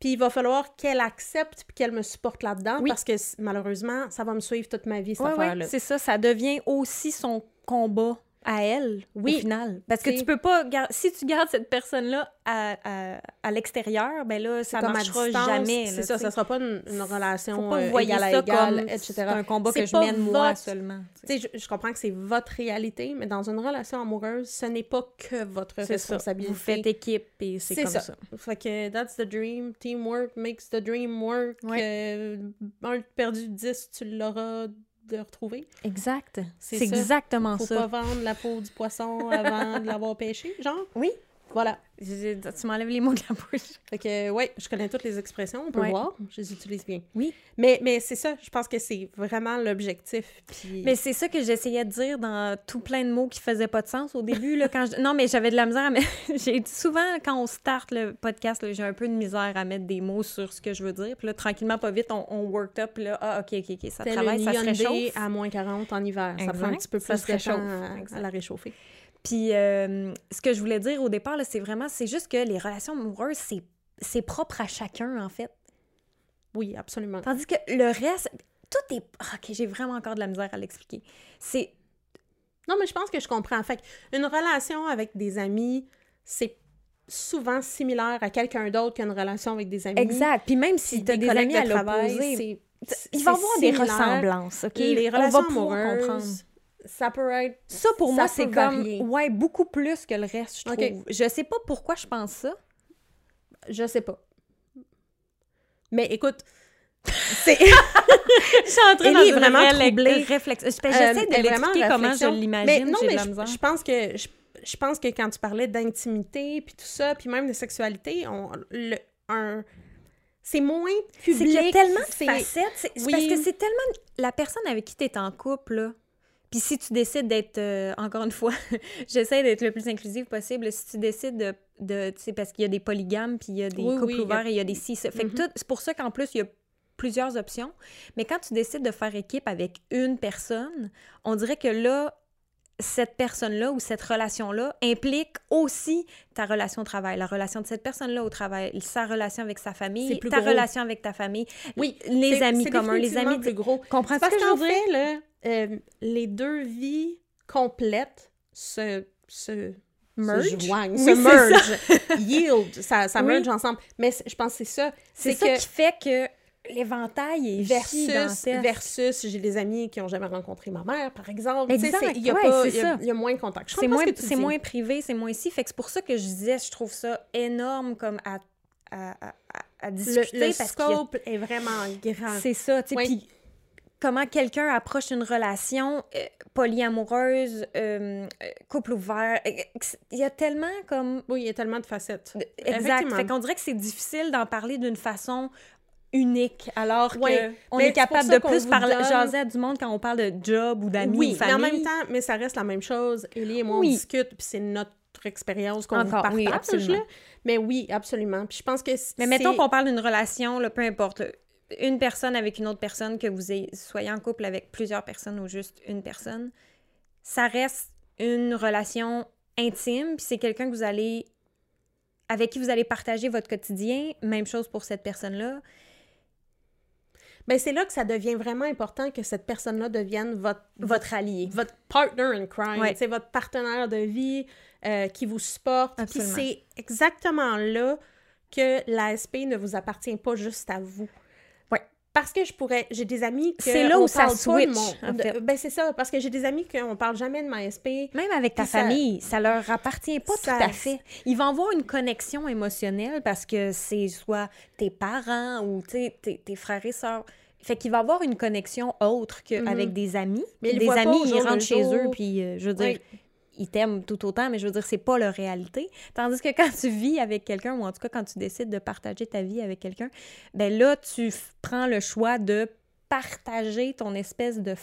Speaker 1: Puis il va falloir qu'elle accepte puis qu'elle me supporte là-dedans parce que malheureusement, ça va me suivre toute ma vie, cette affaire-là.
Speaker 2: c'est ça. Ça devient aussi son combat à elle, oui. au final. Parce que tu peux pas... Si tu gardes cette personne-là à, à, à l'extérieur, ben là, ça marchera jamais.
Speaker 1: C'est ça, ça sera pas une, relation
Speaker 2: Faut pas euh, égale à égale, etc. C'est un combat que je mène moi seulement.
Speaker 1: Tu sais, je, comprends que c'est votre réalité, mais dans une relation amoureuse, ce n'est pas que votre responsabilité.
Speaker 2: Vous faites équipe et c'est comme ça. ça.
Speaker 1: Fait que that's the dream. Teamwork makes the dream work. Euh, un perdu 10, tu l'auras de retrouver.
Speaker 2: Exact. C'est exactement
Speaker 1: ça.
Speaker 2: Faut
Speaker 1: pas vendre la peau du poisson avant de l'avoir pêché, genre?
Speaker 2: Oui.
Speaker 1: Voilà.
Speaker 2: Tu m'enlèves les mots de la bouche.
Speaker 1: Fait que, ouais, je connais toutes les expressions, on peut
Speaker 2: Ouais.
Speaker 1: voir. Je les utilise bien.
Speaker 2: Oui.
Speaker 1: Mais, mais c'est ça, je pense que c'est vraiment l'objectif. Puis...
Speaker 2: Mais c'est ça que j'essayais de dire dans tout plein de mots qui faisaient pas de sens au début. Là, quand je... Non, mais j'avais de la misère mettre... j'ai Souvent, quand on start le podcast, j'ai un peu de misère à mettre des mots sur ce que je veux dire. Puis là, tranquillement, pas vite, on, on worked up. Là, ah, OK, OK, OK, ça travaille, ça se réchauffe.
Speaker 1: à moins 40 en hiver. Ça prend un
Speaker 2: Exact.
Speaker 1: petit peu
Speaker 2: Ça
Speaker 1: plus
Speaker 2: se
Speaker 1: de temps
Speaker 2: réchauffe.
Speaker 1: à,
Speaker 2: Exact.
Speaker 1: à la réchauffer.
Speaker 2: Puis euh, ce que je voulais dire au départ, là, c'est vraiment... C'est juste que les relations amoureuses, c'est c'est propre à chacun, en fait.
Speaker 1: Oui, absolument.
Speaker 2: Tandis que le reste... Tout est... Ah, OK, j'ai vraiment encore de la misère à l'expliquer. C'est...
Speaker 1: Non, mais je pense que je comprends. Fait une relation avec des amis, c'est souvent similaire à quelqu'un d'autre qu'une relation avec des amis.
Speaker 2: Exact. Puis même si tu as des, amis
Speaker 1: de
Speaker 2: à
Speaker 1: travail,
Speaker 2: l'opposé,
Speaker 1: c'est-
Speaker 2: il va y avoir des
Speaker 1: similaire.
Speaker 2: ressemblances, OK?
Speaker 1: Les
Speaker 2: On va
Speaker 1: relations amoureuses,
Speaker 2: comprendre.
Speaker 1: Ça peut être...
Speaker 2: Ça, pour
Speaker 1: ça
Speaker 2: moi, c'est comme...
Speaker 1: varier.
Speaker 2: Ouais, beaucoup plus que le reste, je
Speaker 1: OK.
Speaker 2: trouve. Je sais pas pourquoi je pense ça.
Speaker 1: Je sais pas. Mais écoute, c'est...
Speaker 2: Je suis entrée
Speaker 1: Ellie est vraiment troublée.
Speaker 2: réflexion.
Speaker 1: Euh,
Speaker 2: J'essaie de
Speaker 1: est vraiment
Speaker 2: l'expliquer
Speaker 1: en
Speaker 2: comment je l'imagine,
Speaker 1: non,
Speaker 2: de
Speaker 1: mais je, pense que je, je pense que quand tu parlais d'intimité puis tout ça, puis même de sexualité, on le un c'est moins
Speaker 2: C'est
Speaker 1: public.
Speaker 2: qu'il y a tellement de
Speaker 1: c'est-
Speaker 2: facettes. C'est c'est
Speaker 1: Oui.
Speaker 2: parce que c'est tellement... La personne avec qui tu es en couple, là, puis si tu décides d'être, euh, encore une fois, j'essaie d'être le plus inclusive possible, si tu décides de... de tu sais, parce qu'il y a des polygames, puis il y a des
Speaker 1: Oui,
Speaker 2: couples
Speaker 1: oui, a-
Speaker 2: ouverts et il y a des cis. Fait que
Speaker 1: Mhm.
Speaker 2: tout- c'est pour ça qu'en plus, il y a plusieurs options. Mais quand tu décides de faire équipe avec une personne, on dirait que là, cette personne-là ou cette relation-là implique aussi ta relation au travail, la relation de cette personne-là au travail, sa relation avec sa famille, ta
Speaker 1: gros.
Speaker 2: relation avec ta famille,
Speaker 1: Oui,
Speaker 2: les amis communs, les amis...
Speaker 1: plus gros.
Speaker 2: Comprends-tu
Speaker 1: Parce
Speaker 2: ce que je
Speaker 1: qu'en
Speaker 2: veux dire?
Speaker 1: là, euh, les deux vies complètes se se
Speaker 2: Merge?
Speaker 1: se joignent,
Speaker 2: Oui,
Speaker 1: se merge, yield, ça, ça
Speaker 2: Oui.
Speaker 1: merge ensemble. Mais je pense que c'est ça.
Speaker 2: C'est ça
Speaker 1: que
Speaker 2: qui fait que l'éventail est
Speaker 1: versus, versus j'ai des amis qui ont jamais rencontré ma mère, par exemple. Il y, a
Speaker 2: ouais,
Speaker 1: pas- il y a- y moins de contact.
Speaker 2: C'est moins, c'est moins privé, c'est moins si. Fait que c'est pour ça que je disais, je trouve ça énorme comme à, à, à, à-
Speaker 1: Le,
Speaker 2: discuter.
Speaker 1: le
Speaker 2: parce a-
Speaker 1: scope est vraiment grand.
Speaker 2: C'est ça, tu sais. Puis comment quelqu'un approche une relation euh, polyamoureuse, euh, euh, couple ouvert. euh, Il y a tellement comme...
Speaker 1: Oui, il y a tellement de facettes.
Speaker 2: Exact. Fait qu'on dirait que c'est difficile d'en parler d'une façon unique, alors
Speaker 1: Ouais.
Speaker 2: qu'on
Speaker 1: Mais
Speaker 2: est capable de plus parler,
Speaker 1: donne-
Speaker 2: jaser à du monde quand on parle de job ou d'amis
Speaker 1: Oui,
Speaker 2: ou
Speaker 1: mais en même temps, mais ça reste la même chose. Ellie et moi,
Speaker 2: Oui.
Speaker 1: on discute, puis c'est notre expérience qu'on vous partage.
Speaker 2: oui, absolument.
Speaker 1: là. Mais oui, absolument. Puis je pense que
Speaker 2: Mais mettons qu'on parle d'une relation, là, peu importe, une personne avec une autre personne, que vous soyez en couple avec plusieurs personnes ou juste une personne, ça reste une relation intime, puis c'est quelqu'un que vous allez avec qui vous allez partager votre quotidien, même chose pour cette personne-là.
Speaker 1: Ben, c'est là que ça devient vraiment important que cette personne-là devienne votre,
Speaker 2: Votre allié.
Speaker 1: votre partner in crime,
Speaker 2: Ouais.
Speaker 1: c'est votre partenaire de vie euh, qui vous supporte. Puis c'est exactement là que l'ASP ne vous appartient pas juste à vous. Parce que je pourrais, j'ai des amis que
Speaker 2: C'est là où ça switch,
Speaker 1: mon-
Speaker 2: en
Speaker 1: de-
Speaker 2: fait.
Speaker 1: ben c'est ça, parce que j'ai des amis qu'on parle jamais de.
Speaker 2: Même avec ta
Speaker 1: ça-
Speaker 2: famille, ça leur appartient pas
Speaker 1: Ça-
Speaker 2: tout à fait. Ils vont avoir une connexion émotionnelle parce que c'est soit tes parents ou tes, tes frères et sœurs. Fait qu'il va avoir une connexion autre qu'avec des amis.
Speaker 1: Mhm. Mais
Speaker 2: des amis, ils rentrent chez eux, puis euh, je veux dire,
Speaker 1: Oui.
Speaker 2: Ils t'aiment tout autant, mais je veux dire, c'est pas leur réalité. Tandis que quand tu vis avec quelqu'un, ou en tout cas quand tu décides de partager ta vie avec quelqu'un, ben là, tu prends le choix de partager ton espèce de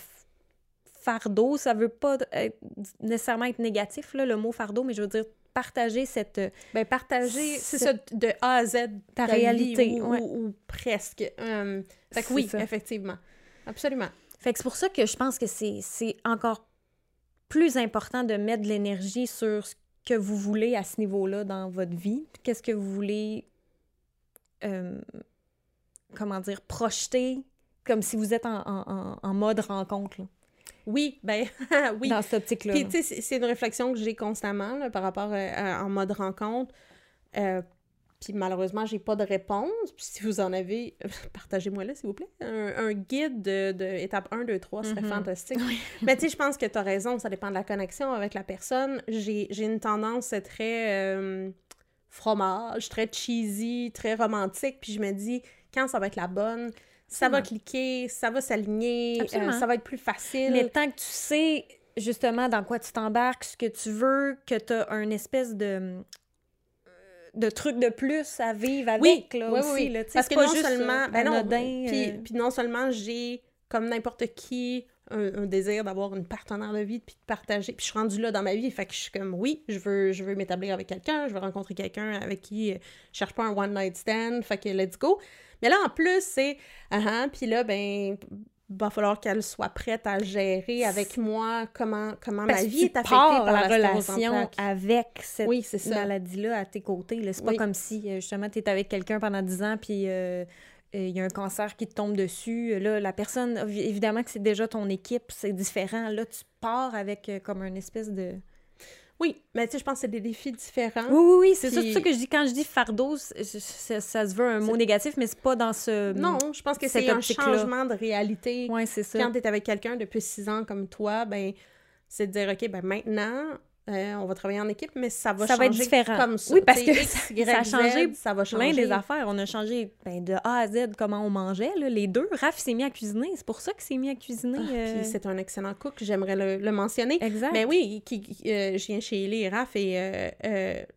Speaker 2: fardeau. Ça veut pas être- nécessairement être négatif, là, le mot fardeau, mais je veux dire partager cette... euh,
Speaker 1: Ben, partager, c'est ça, de A à Z,
Speaker 2: Ta réalité,
Speaker 1: ou,
Speaker 2: ouais.
Speaker 1: ou- ou presque. Euh, fait que oui,
Speaker 2: ça.
Speaker 1: effectivement. Absolument.
Speaker 2: Fait que c'est pour ça que je pense que c'est c'est encore plus important de mettre de l'énergie sur ce que vous voulez à ce niveau-là dans votre vie? Qu'est-ce que vous voulez, euh, comment dire, projeter comme si vous êtes en, en- en- mode rencontre, là,
Speaker 1: Oui, ben, oui.
Speaker 2: dans cette optique-là.
Speaker 1: Puis, tu sais, c'est- une réflexion que j'ai constamment là, par rapport euh, à- en mode rencontre. Euh, puis malheureusement, j'ai pas de réponse. Puis si vous en avez, partagez-moi-le, s'il vous plaît. Un, un guide de, de étape 1, 2, 3 serait
Speaker 2: Mhm.
Speaker 1: fantastique. Mais tu sais, je pense que tu as raison, ça dépend de la connexion avec la personne. J'ai une tendance très euh, fromage, très cheesy, très romantique. Puis je me dis, quand ça va être la bonne, ça va cliquer, ça va s'aligner, euh, ça va être plus facile.
Speaker 2: Mais tant que tu sais justement dans quoi tu t'embarques, ce que tu veux, que tu as un espèce de de trucs de plus à vivre avec, là, aussi, là, tu sais,
Speaker 1: Parce
Speaker 2: c'est
Speaker 1: que
Speaker 2: pas
Speaker 1: non
Speaker 2: juste,
Speaker 1: seulement, ben non,
Speaker 2: anodin, euh,
Speaker 1: puis non seulement j'ai, comme n'importe qui, un, un désir d'avoir une partenaire de vie, puis de partager. Puis je suis rendue là dans ma vie, fait que je suis comme, oui, je veux, je veux m'établir avec quelqu'un, je veux rencontrer quelqu'un avec qui euh, je cherche pas un one-night stand, fait que let's go. Mais là, en plus, c'est, ah ah, puis là, ben, va falloir qu'elle soit prête à gérer avec moi comment, comment
Speaker 2: parce
Speaker 1: ma vie est affectée par
Speaker 2: la
Speaker 1: la
Speaker 2: relation avec cette
Speaker 1: Oui,
Speaker 2: maladie-là à tes côtés. C'est pas comme si, euh, justement, tu es avec quelqu'un pendant 10 ans, puis euh, euh, il y a un cancer qui te tombe dessus. Là, la personne, évi- évidemment que c'est déjà ton équipe, c'est différent. Là, tu pars avec comme une espèce de...
Speaker 1: Oui, mais tu sais, je pense que c'est des défis différents.
Speaker 2: Oui, oui, oui, c'est ça,
Speaker 1: Puis-
Speaker 2: c'est ça que je dis. Quand je dis fardeau, ça, se veut un mot négatif, mais c'est pas dans ce...
Speaker 1: Non, je pense que c'est un changement de réalité.
Speaker 2: Ouais, c'est ça.
Speaker 1: Quand tu es avec quelqu'un depuis six ans comme toi, ben c'est de dire, OK, ben maintenant, euh, on va travailler en équipe, mais ça va
Speaker 2: Ça va
Speaker 1: changer
Speaker 2: être différent.
Speaker 1: comme ça.
Speaker 2: Oui, parce que
Speaker 1: X,
Speaker 2: ça-
Speaker 1: Y,
Speaker 2: ça a
Speaker 1: Z,
Speaker 2: changé
Speaker 1: ça va
Speaker 2: plein
Speaker 1: changer.
Speaker 2: des affaires. On a changé ben, de A à Z comment on mangeait, là, les deux. Raph s'est mis à cuisiner. C'est pour ça qu'il s'est mis à cuisiner.
Speaker 1: Ah,
Speaker 2: euh,
Speaker 1: Puis c'est un excellent cook, j'aimerais le, le mentionner.
Speaker 2: Exact.
Speaker 1: Mais oui, qui, qui- euh, je viens chez Ellie et Raph et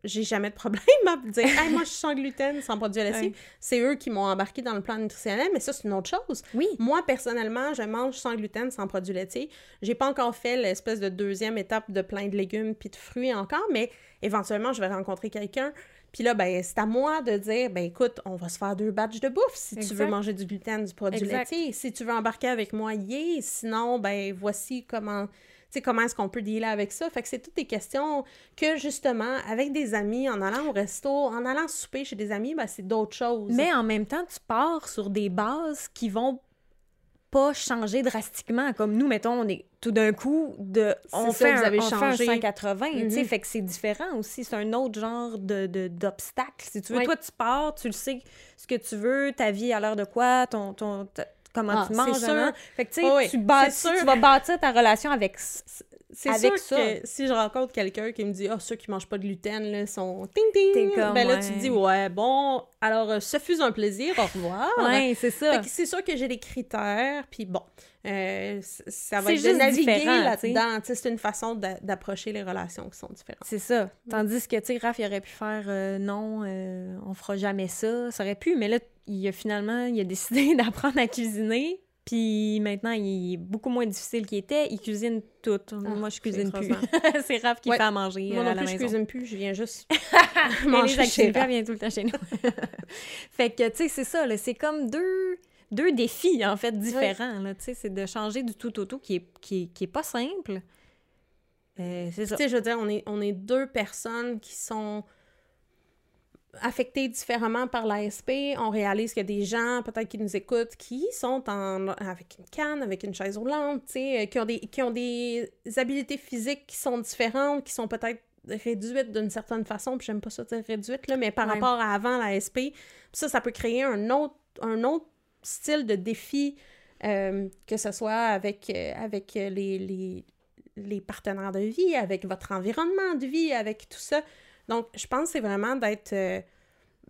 Speaker 1: j'ai jamais de problème à dire hey, moi je suis sans gluten, sans produits laitiers. C'est eux qui m'ont embarqué dans le plan nutritionnel, mais ça c'est une autre chose.
Speaker 2: Oui.
Speaker 1: Moi, personnellement, je mange sans gluten, sans produits laitiers. J'ai pas encore fait l'espèce de deuxième étape de plein de légumes puis de fruits encore, mais éventuellement, je vais rencontrer quelqu'un. Puis là, ben, c'est à moi de dire, ben écoute, on va se faire deux batchs de bouffe si tu veux manger du gluten, du produit
Speaker 2: Exact.
Speaker 1: laitier. Si tu veux embarquer avec moi, yeah. Sinon, ben voici comment... Tu sais, comment est-ce qu'on peut dealer avec ça? Fait que c'est toutes des questions que, justement, avec des amis, en allant au resto, en allant souper chez des amis, ben c'est d'autres choses.
Speaker 2: Mais en même temps, tu pars sur des bases qui vont pas changer drastiquement. Comme nous, mettons, on est tout d'un coup de. On
Speaker 1: ça,
Speaker 2: fait,
Speaker 1: vous
Speaker 2: un,
Speaker 1: avez
Speaker 2: on fait un
Speaker 1: changé.
Speaker 2: 180, tu sais,
Speaker 1: Mhm.
Speaker 2: fait que c'est différent aussi. C'est un autre genre de, d'obstacle. Si tu veux,
Speaker 1: Oui.
Speaker 2: toi, tu pars, tu le sais ce que tu veux, ta vie a l'air de quoi, ton, ton, ta- comment
Speaker 1: Ah,
Speaker 2: tu manges.
Speaker 1: sûr.
Speaker 2: hein. Fait que, tu
Speaker 1: Oui,
Speaker 2: bâtis- tu vas bâtir ta relation avec.
Speaker 1: C'est sûr
Speaker 2: ça.
Speaker 1: que si je rencontre quelqu'un qui me dit « Ah, ceux qui mangent pas de gluten, là, sont ting ting
Speaker 2: comme,
Speaker 1: Ben là,
Speaker 2: ouais.
Speaker 1: tu te dis « Ouais, bon, alors, euh, ce fut un plaisir, au revoir.
Speaker 2: Ouais, c'est ça.
Speaker 1: C'est sûr que j'ai des critères, puis bon, euh, ça va être de
Speaker 2: juste
Speaker 1: naviguer
Speaker 2: différent,
Speaker 1: là-dedans. C'est une façon d'a- d'approcher les relations qui sont différentes.
Speaker 2: C'est ça. Tandis que, tu sais, Raph, il aurait pu faire euh, non, euh, on fera jamais ça. Ça aurait pu, mais là, il a finalement, il a décidé d'apprendre à cuisiner. Puis maintenant, il est beaucoup moins difficile qu'il était. Il cuisine tout. Moi, je cuisine plus. c'est Raph qui
Speaker 1: Ouais.
Speaker 2: fait à manger
Speaker 1: Moi
Speaker 2: euh,
Speaker 1: non
Speaker 2: à la
Speaker 1: plus, je cuisine plus, je viens juste manger
Speaker 2: les
Speaker 1: chez Raph.
Speaker 2: vient tout le temps chez nous. fait que, tu sais, c'est ça. C'est comme deux, deux défis, en fait, différents. Tu sais, c'est de changer du tout au tout qui est, qui est, qui est pas simple. Euh, c'est ça.
Speaker 1: Tu sais, je veux dire, on est, on est deux personnes qui sont affectées différemment par l'ASP. On réalise qu'il y a des gens, peut-être, qui nous écoutent, qui sont en, avec une canne, avec une chaise roulante, euh, qui ont, des, qui ont des habiletés physiques qui sont différentes, qui sont peut-être réduites d'une certaine façon, puis j'aime pas ça dire réduite, là, mais par
Speaker 2: Ouais.
Speaker 1: rapport à avant l'ASP. Ça, ça peut créer un autre, un autre style de défi, euh, que ce soit avec, euh, avec les, les, les partenaires de vie, avec votre environnement de vie, avec tout ça. Donc, je pense que c'est vraiment d'être euh,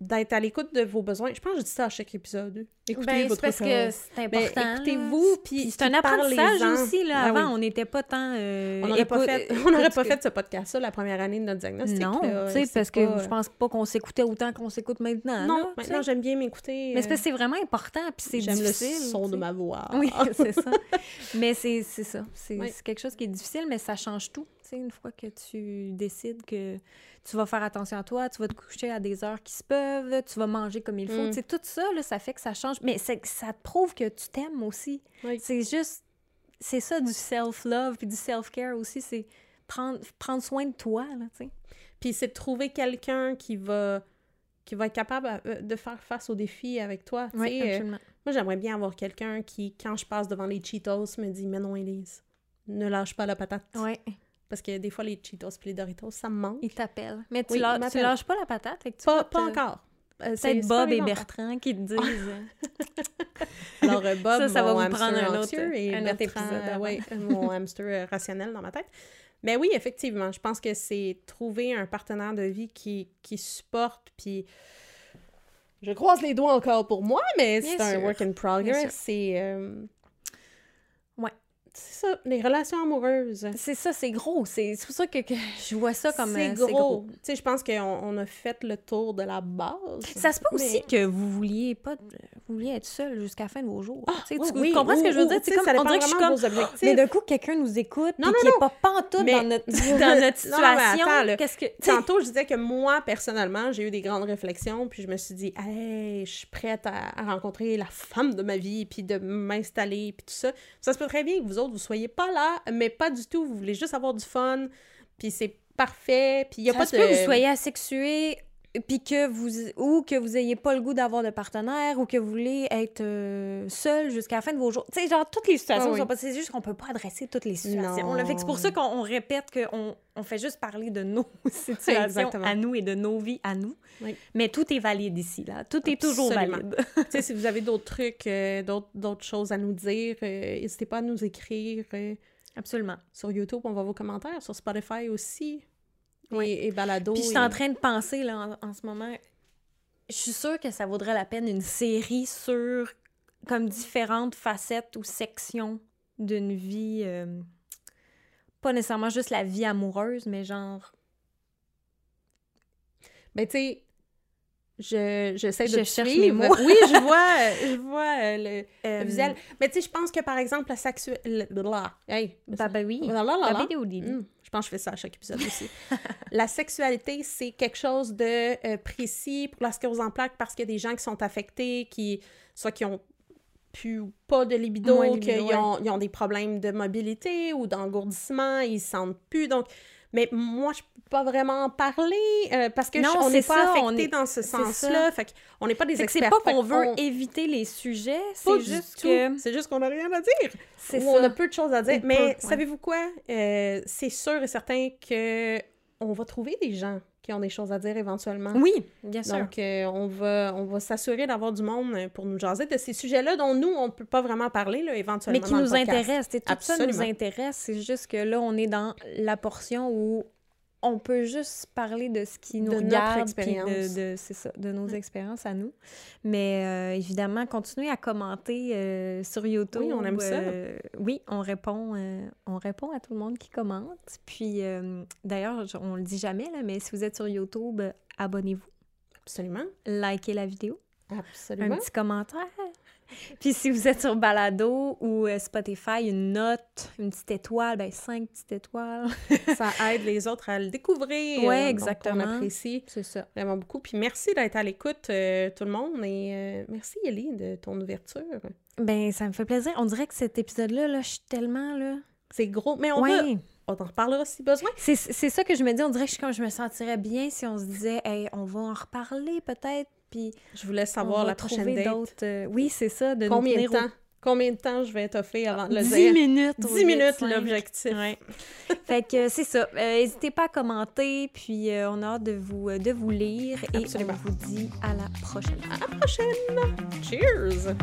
Speaker 1: d'être à l'écoute de vos besoins. Je pense que je dis ça à chaque épisode. Écoutez
Speaker 2: Ben,
Speaker 1: votre
Speaker 2: parce que c'est
Speaker 1: Ben,
Speaker 2: important.
Speaker 1: écoutez-vous,
Speaker 2: là.
Speaker 1: puis
Speaker 2: c'est un apprentissage aussi. Là,
Speaker 1: Ben
Speaker 2: avant,
Speaker 1: oui.
Speaker 2: on n'était pas tant. euh,
Speaker 1: On n'aurait pas, fait, on n'aurait pas
Speaker 2: écoute-
Speaker 1: fait ce podcast-là la première année de notre diagnostic.
Speaker 2: Non, tu sais, parce que
Speaker 1: pas-
Speaker 2: je pense pas qu'on s'écoutait autant qu'on s'écoute maintenant.
Speaker 1: Non,
Speaker 2: là,
Speaker 1: maintenant j'aime bien m'écouter.
Speaker 2: Mais c'est
Speaker 1: euh,
Speaker 2: que vraiment important, puis c'est
Speaker 1: J'aime le
Speaker 2: difficile.
Speaker 1: son
Speaker 2: tu
Speaker 1: de ma voix.
Speaker 2: Oui, c'est ça. Mais c'est c'est ça. C'est
Speaker 1: Oui.
Speaker 2: c'est quelque chose qui est difficile, mais ça change tout. Sais, une fois que tu décides que tu vas faire attention à toi, tu vas te coucher à des heures qui se peuvent, tu vas manger comme il faut.
Speaker 1: Mm.
Speaker 2: Tout ça, là, ça fait que ça change. Mais ça te prouve que tu t'aimes aussi.
Speaker 1: Oui.
Speaker 2: C'est juste... C'est ça du self-love puis du self-care aussi, c'est prendre, prendre soin de toi, là, tu sais.
Speaker 1: Puis c'est de trouver quelqu'un qui va qui va être capable euh, de faire face aux défis avec toi.
Speaker 2: Oui,
Speaker 1: euh, moi, j'aimerais bien avoir quelqu'un qui, quand je passe devant les Cheetos, me dit « Mais non, Élise, ne lâche pas la patate.
Speaker 2: Ouais,
Speaker 1: Parce que des fois, les Cheetos puis les Doritos, ça me manque.
Speaker 2: il t'appelle. Mais tu,
Speaker 1: Oui,
Speaker 2: lâ- tu lâches pas la patate, fait que tu
Speaker 1: Pas,
Speaker 2: te-
Speaker 1: encore. Euh, c'est-
Speaker 2: Peut-être Bob et. Bertrand qui te disent...
Speaker 1: Alors, euh, Bob,
Speaker 2: Ça, ça va
Speaker 1: mon
Speaker 2: vous
Speaker 1: hamster
Speaker 2: prendre un autre-
Speaker 1: et
Speaker 2: un autre épisode
Speaker 1: euh, ouais, euh, mon hamster euh, rationnel dans ma tête. Mais oui, effectivement, je pense que c'est trouver un partenaire de vie qui, qui supporte, puis je croise les doigts encore pour moi, mais c'est un work in progress. C'est... euh. C'est ça, les relations amoureuses.
Speaker 2: C'est ça, c'est gros. C'est pour ça que, que je vois ça comme
Speaker 1: C'est
Speaker 2: euh,
Speaker 1: gros. Tu sais, je pense qu'on on a fait le tour de la base.
Speaker 2: Ça se peut
Speaker 1: Mais-
Speaker 2: aussi que vous vouliez pas, vous vouliez être seul jusqu'à la fin de vos jours. Tu sais,
Speaker 1: Oui,
Speaker 2: tu
Speaker 1: oui,
Speaker 2: comprends ce que je veux dire? C'est comme,
Speaker 1: ça
Speaker 2: on dirait que je suis comme, mais d'un coup, quelqu'un nous écoute,
Speaker 1: Non,
Speaker 2: qui
Speaker 1: non.
Speaker 2: est pas pantoute
Speaker 1: Mais-
Speaker 2: dans notre, dans notre
Speaker 1: Non,
Speaker 2: situation.
Speaker 1: attends.
Speaker 2: Qu'est-ce que,
Speaker 1: Tantôt, je disais que moi, personnellement, j'ai eu des grandes réflexions, puis je me suis dit, hey, je suis prête à, à rencontrer la femme de ma vie, puis de m'installer, puis tout ça. Ça se peut très bien que vous autres, vous soyez pas là, mais pas du tout. Vous voulez juste avoir du fun, puis c'est parfait, puis il y a
Speaker 2: ça
Speaker 1: pas
Speaker 2: se
Speaker 1: de...
Speaker 2: peut que vous soyez asexué, puis que vous, ou que vous ayez pas le goût d'avoir de partenaire, ou que vous voulez être euh, seul jusqu'à la fin de vos jours. Tu sais, genre, toutes les situations
Speaker 1: Ah oui.
Speaker 2: sont pas... C'est juste qu'on peut pas adresser toutes les situations. C'est pour ça qu'on on répète qu'on on fait juste parler de nos situations
Speaker 1: Exactement.
Speaker 2: à nous et de nos vies à nous.
Speaker 1: Oui.
Speaker 2: Mais tout est valide ici, là. Tout est toujours valide.
Speaker 1: tu sais, si vous avez d'autres trucs, euh, d'autres d'autres choses à nous dire, euh, n'hésitez pas à nous écrire euh,
Speaker 2: Absolument.
Speaker 1: sur YouTube, on voit vos commentaires, sur Spotify aussi,
Speaker 2: Oui.
Speaker 1: et, Balado.
Speaker 2: Puis je suis
Speaker 1: et-
Speaker 2: en train de penser, là, en, en ce moment, je suis sûre que ça vaudrait la peine une série sur comme différentes facettes ou sections d'une vie, euh, pas nécessairement juste la vie amoureuse, mais genre...
Speaker 1: Ben, tu sais, je, j'essaie de
Speaker 2: Je cherche
Speaker 1: suivre.
Speaker 2: mes mots.
Speaker 1: Oui, je vois, je vois euh, le, le
Speaker 2: euh,
Speaker 1: visuel. Mais tu sais, je pense que, par exemple, la sexualité... Hey!
Speaker 2: Bah, bah oui.
Speaker 1: Là, là, là, là.
Speaker 2: Bah,
Speaker 1: je pense que je fais ça à chaque épisode aussi. la sexualité, c'est quelque chose de euh, précis pour la sclérose en plaques parce qu'il y a des gens qui sont affectés, qui soit qui ont plus ou pas de libido,
Speaker 2: libido,
Speaker 1: qu'ils
Speaker 2: ouais.
Speaker 1: ont, des problèmes de mobilité ou d'engourdissement, ils se sentent plus. Donc, mais moi, je peux pas vraiment en parler euh, parce que
Speaker 2: Non,
Speaker 1: je- on n'est pas
Speaker 2: ça,
Speaker 1: affecté
Speaker 2: on est-
Speaker 1: dans ce sens-là. Fait qu'on n'est pas des
Speaker 2: Fait que c'est
Speaker 1: experts.
Speaker 2: pas qu'on veut éviter les sujets, c'est juste que...
Speaker 1: C'est juste qu'on n'a rien à dire.
Speaker 2: C'est
Speaker 1: Ou on a
Speaker 2: ça.
Speaker 1: peu de choses à dire. Mais savez-vous quoi? Euh, c'est sûr et certain que on va trouver des gens qui ont des choses à dire éventuellement.
Speaker 2: Oui, bien sûr.
Speaker 1: Donc, euh, on va, on va s'assurer d'avoir du monde pour nous jaser de ces sujets-là dont nous, on ne peut pas vraiment parler, là, éventuellement.
Speaker 2: mais qui
Speaker 1: dans
Speaker 2: nous
Speaker 1: podcast.
Speaker 2: intéresse. t'sais, Tout ça nous intéresse. C'est juste que là, on est dans la portion où on peut juste parler de ce qui nous
Speaker 1: De
Speaker 2: regarde,
Speaker 1: expérience.
Speaker 2: de, de- c'est ça, de nos expériences à nous. Mais euh, évidemment, continuez à commenter euh, sur YouTube.
Speaker 1: Oui, on aime ça.
Speaker 2: euh, oui, on répond, on répond à tout le monde qui commente. Puis d'ailleurs, on le dit jamais là, mais si vous êtes sur YouTube, abonnez-vous,
Speaker 1: Absolument.
Speaker 2: likez la vidéo, un
Speaker 1: Absolument.
Speaker 2: petit commentaire. Puis si vous êtes sur Balado ou euh, Spotify, une note, une petite étoile, ben cinq petites étoiles.
Speaker 1: Ça aide les autres à le découvrir. Donc
Speaker 2: exactement.
Speaker 1: on apprécie
Speaker 2: C'est ça.
Speaker 1: vraiment beaucoup. Puis merci d'être à l'écoute, euh, tout le monde. Et euh, merci, Ellie, de ton ouverture.
Speaker 2: Ben, ça me fait plaisir. On dirait que cet épisode-là, là, je suis tellement, là...
Speaker 1: C'est gros. Mais on,
Speaker 2: ouais.
Speaker 1: peut, on en reparlera si besoin.
Speaker 2: C'est c'est ça que je me dis. On dirait que je, je me sentirais bien si on se disait, hey, on va en reparler peut-être, puis
Speaker 1: Je vous laisse
Speaker 2: on
Speaker 1: savoir la prochaine date.
Speaker 2: euh, Oui, c'est ça, de
Speaker 1: Combien de
Speaker 2: au-
Speaker 1: temps? Combien de temps je vais étoffer avant de le
Speaker 2: 10
Speaker 1: dire?
Speaker 2: minutes. au
Speaker 1: 10
Speaker 2: lieu de
Speaker 1: minutes,
Speaker 2: cinq.
Speaker 1: l'objectif.
Speaker 2: Ouais. fait que c'est ça. Euh, N'hésitez pas à commenter, puis euh, on a hâte de vous, de vous lire. Et
Speaker 1: Absolument.
Speaker 2: on vous dit à la prochaine.
Speaker 1: À la prochaine! Cheers!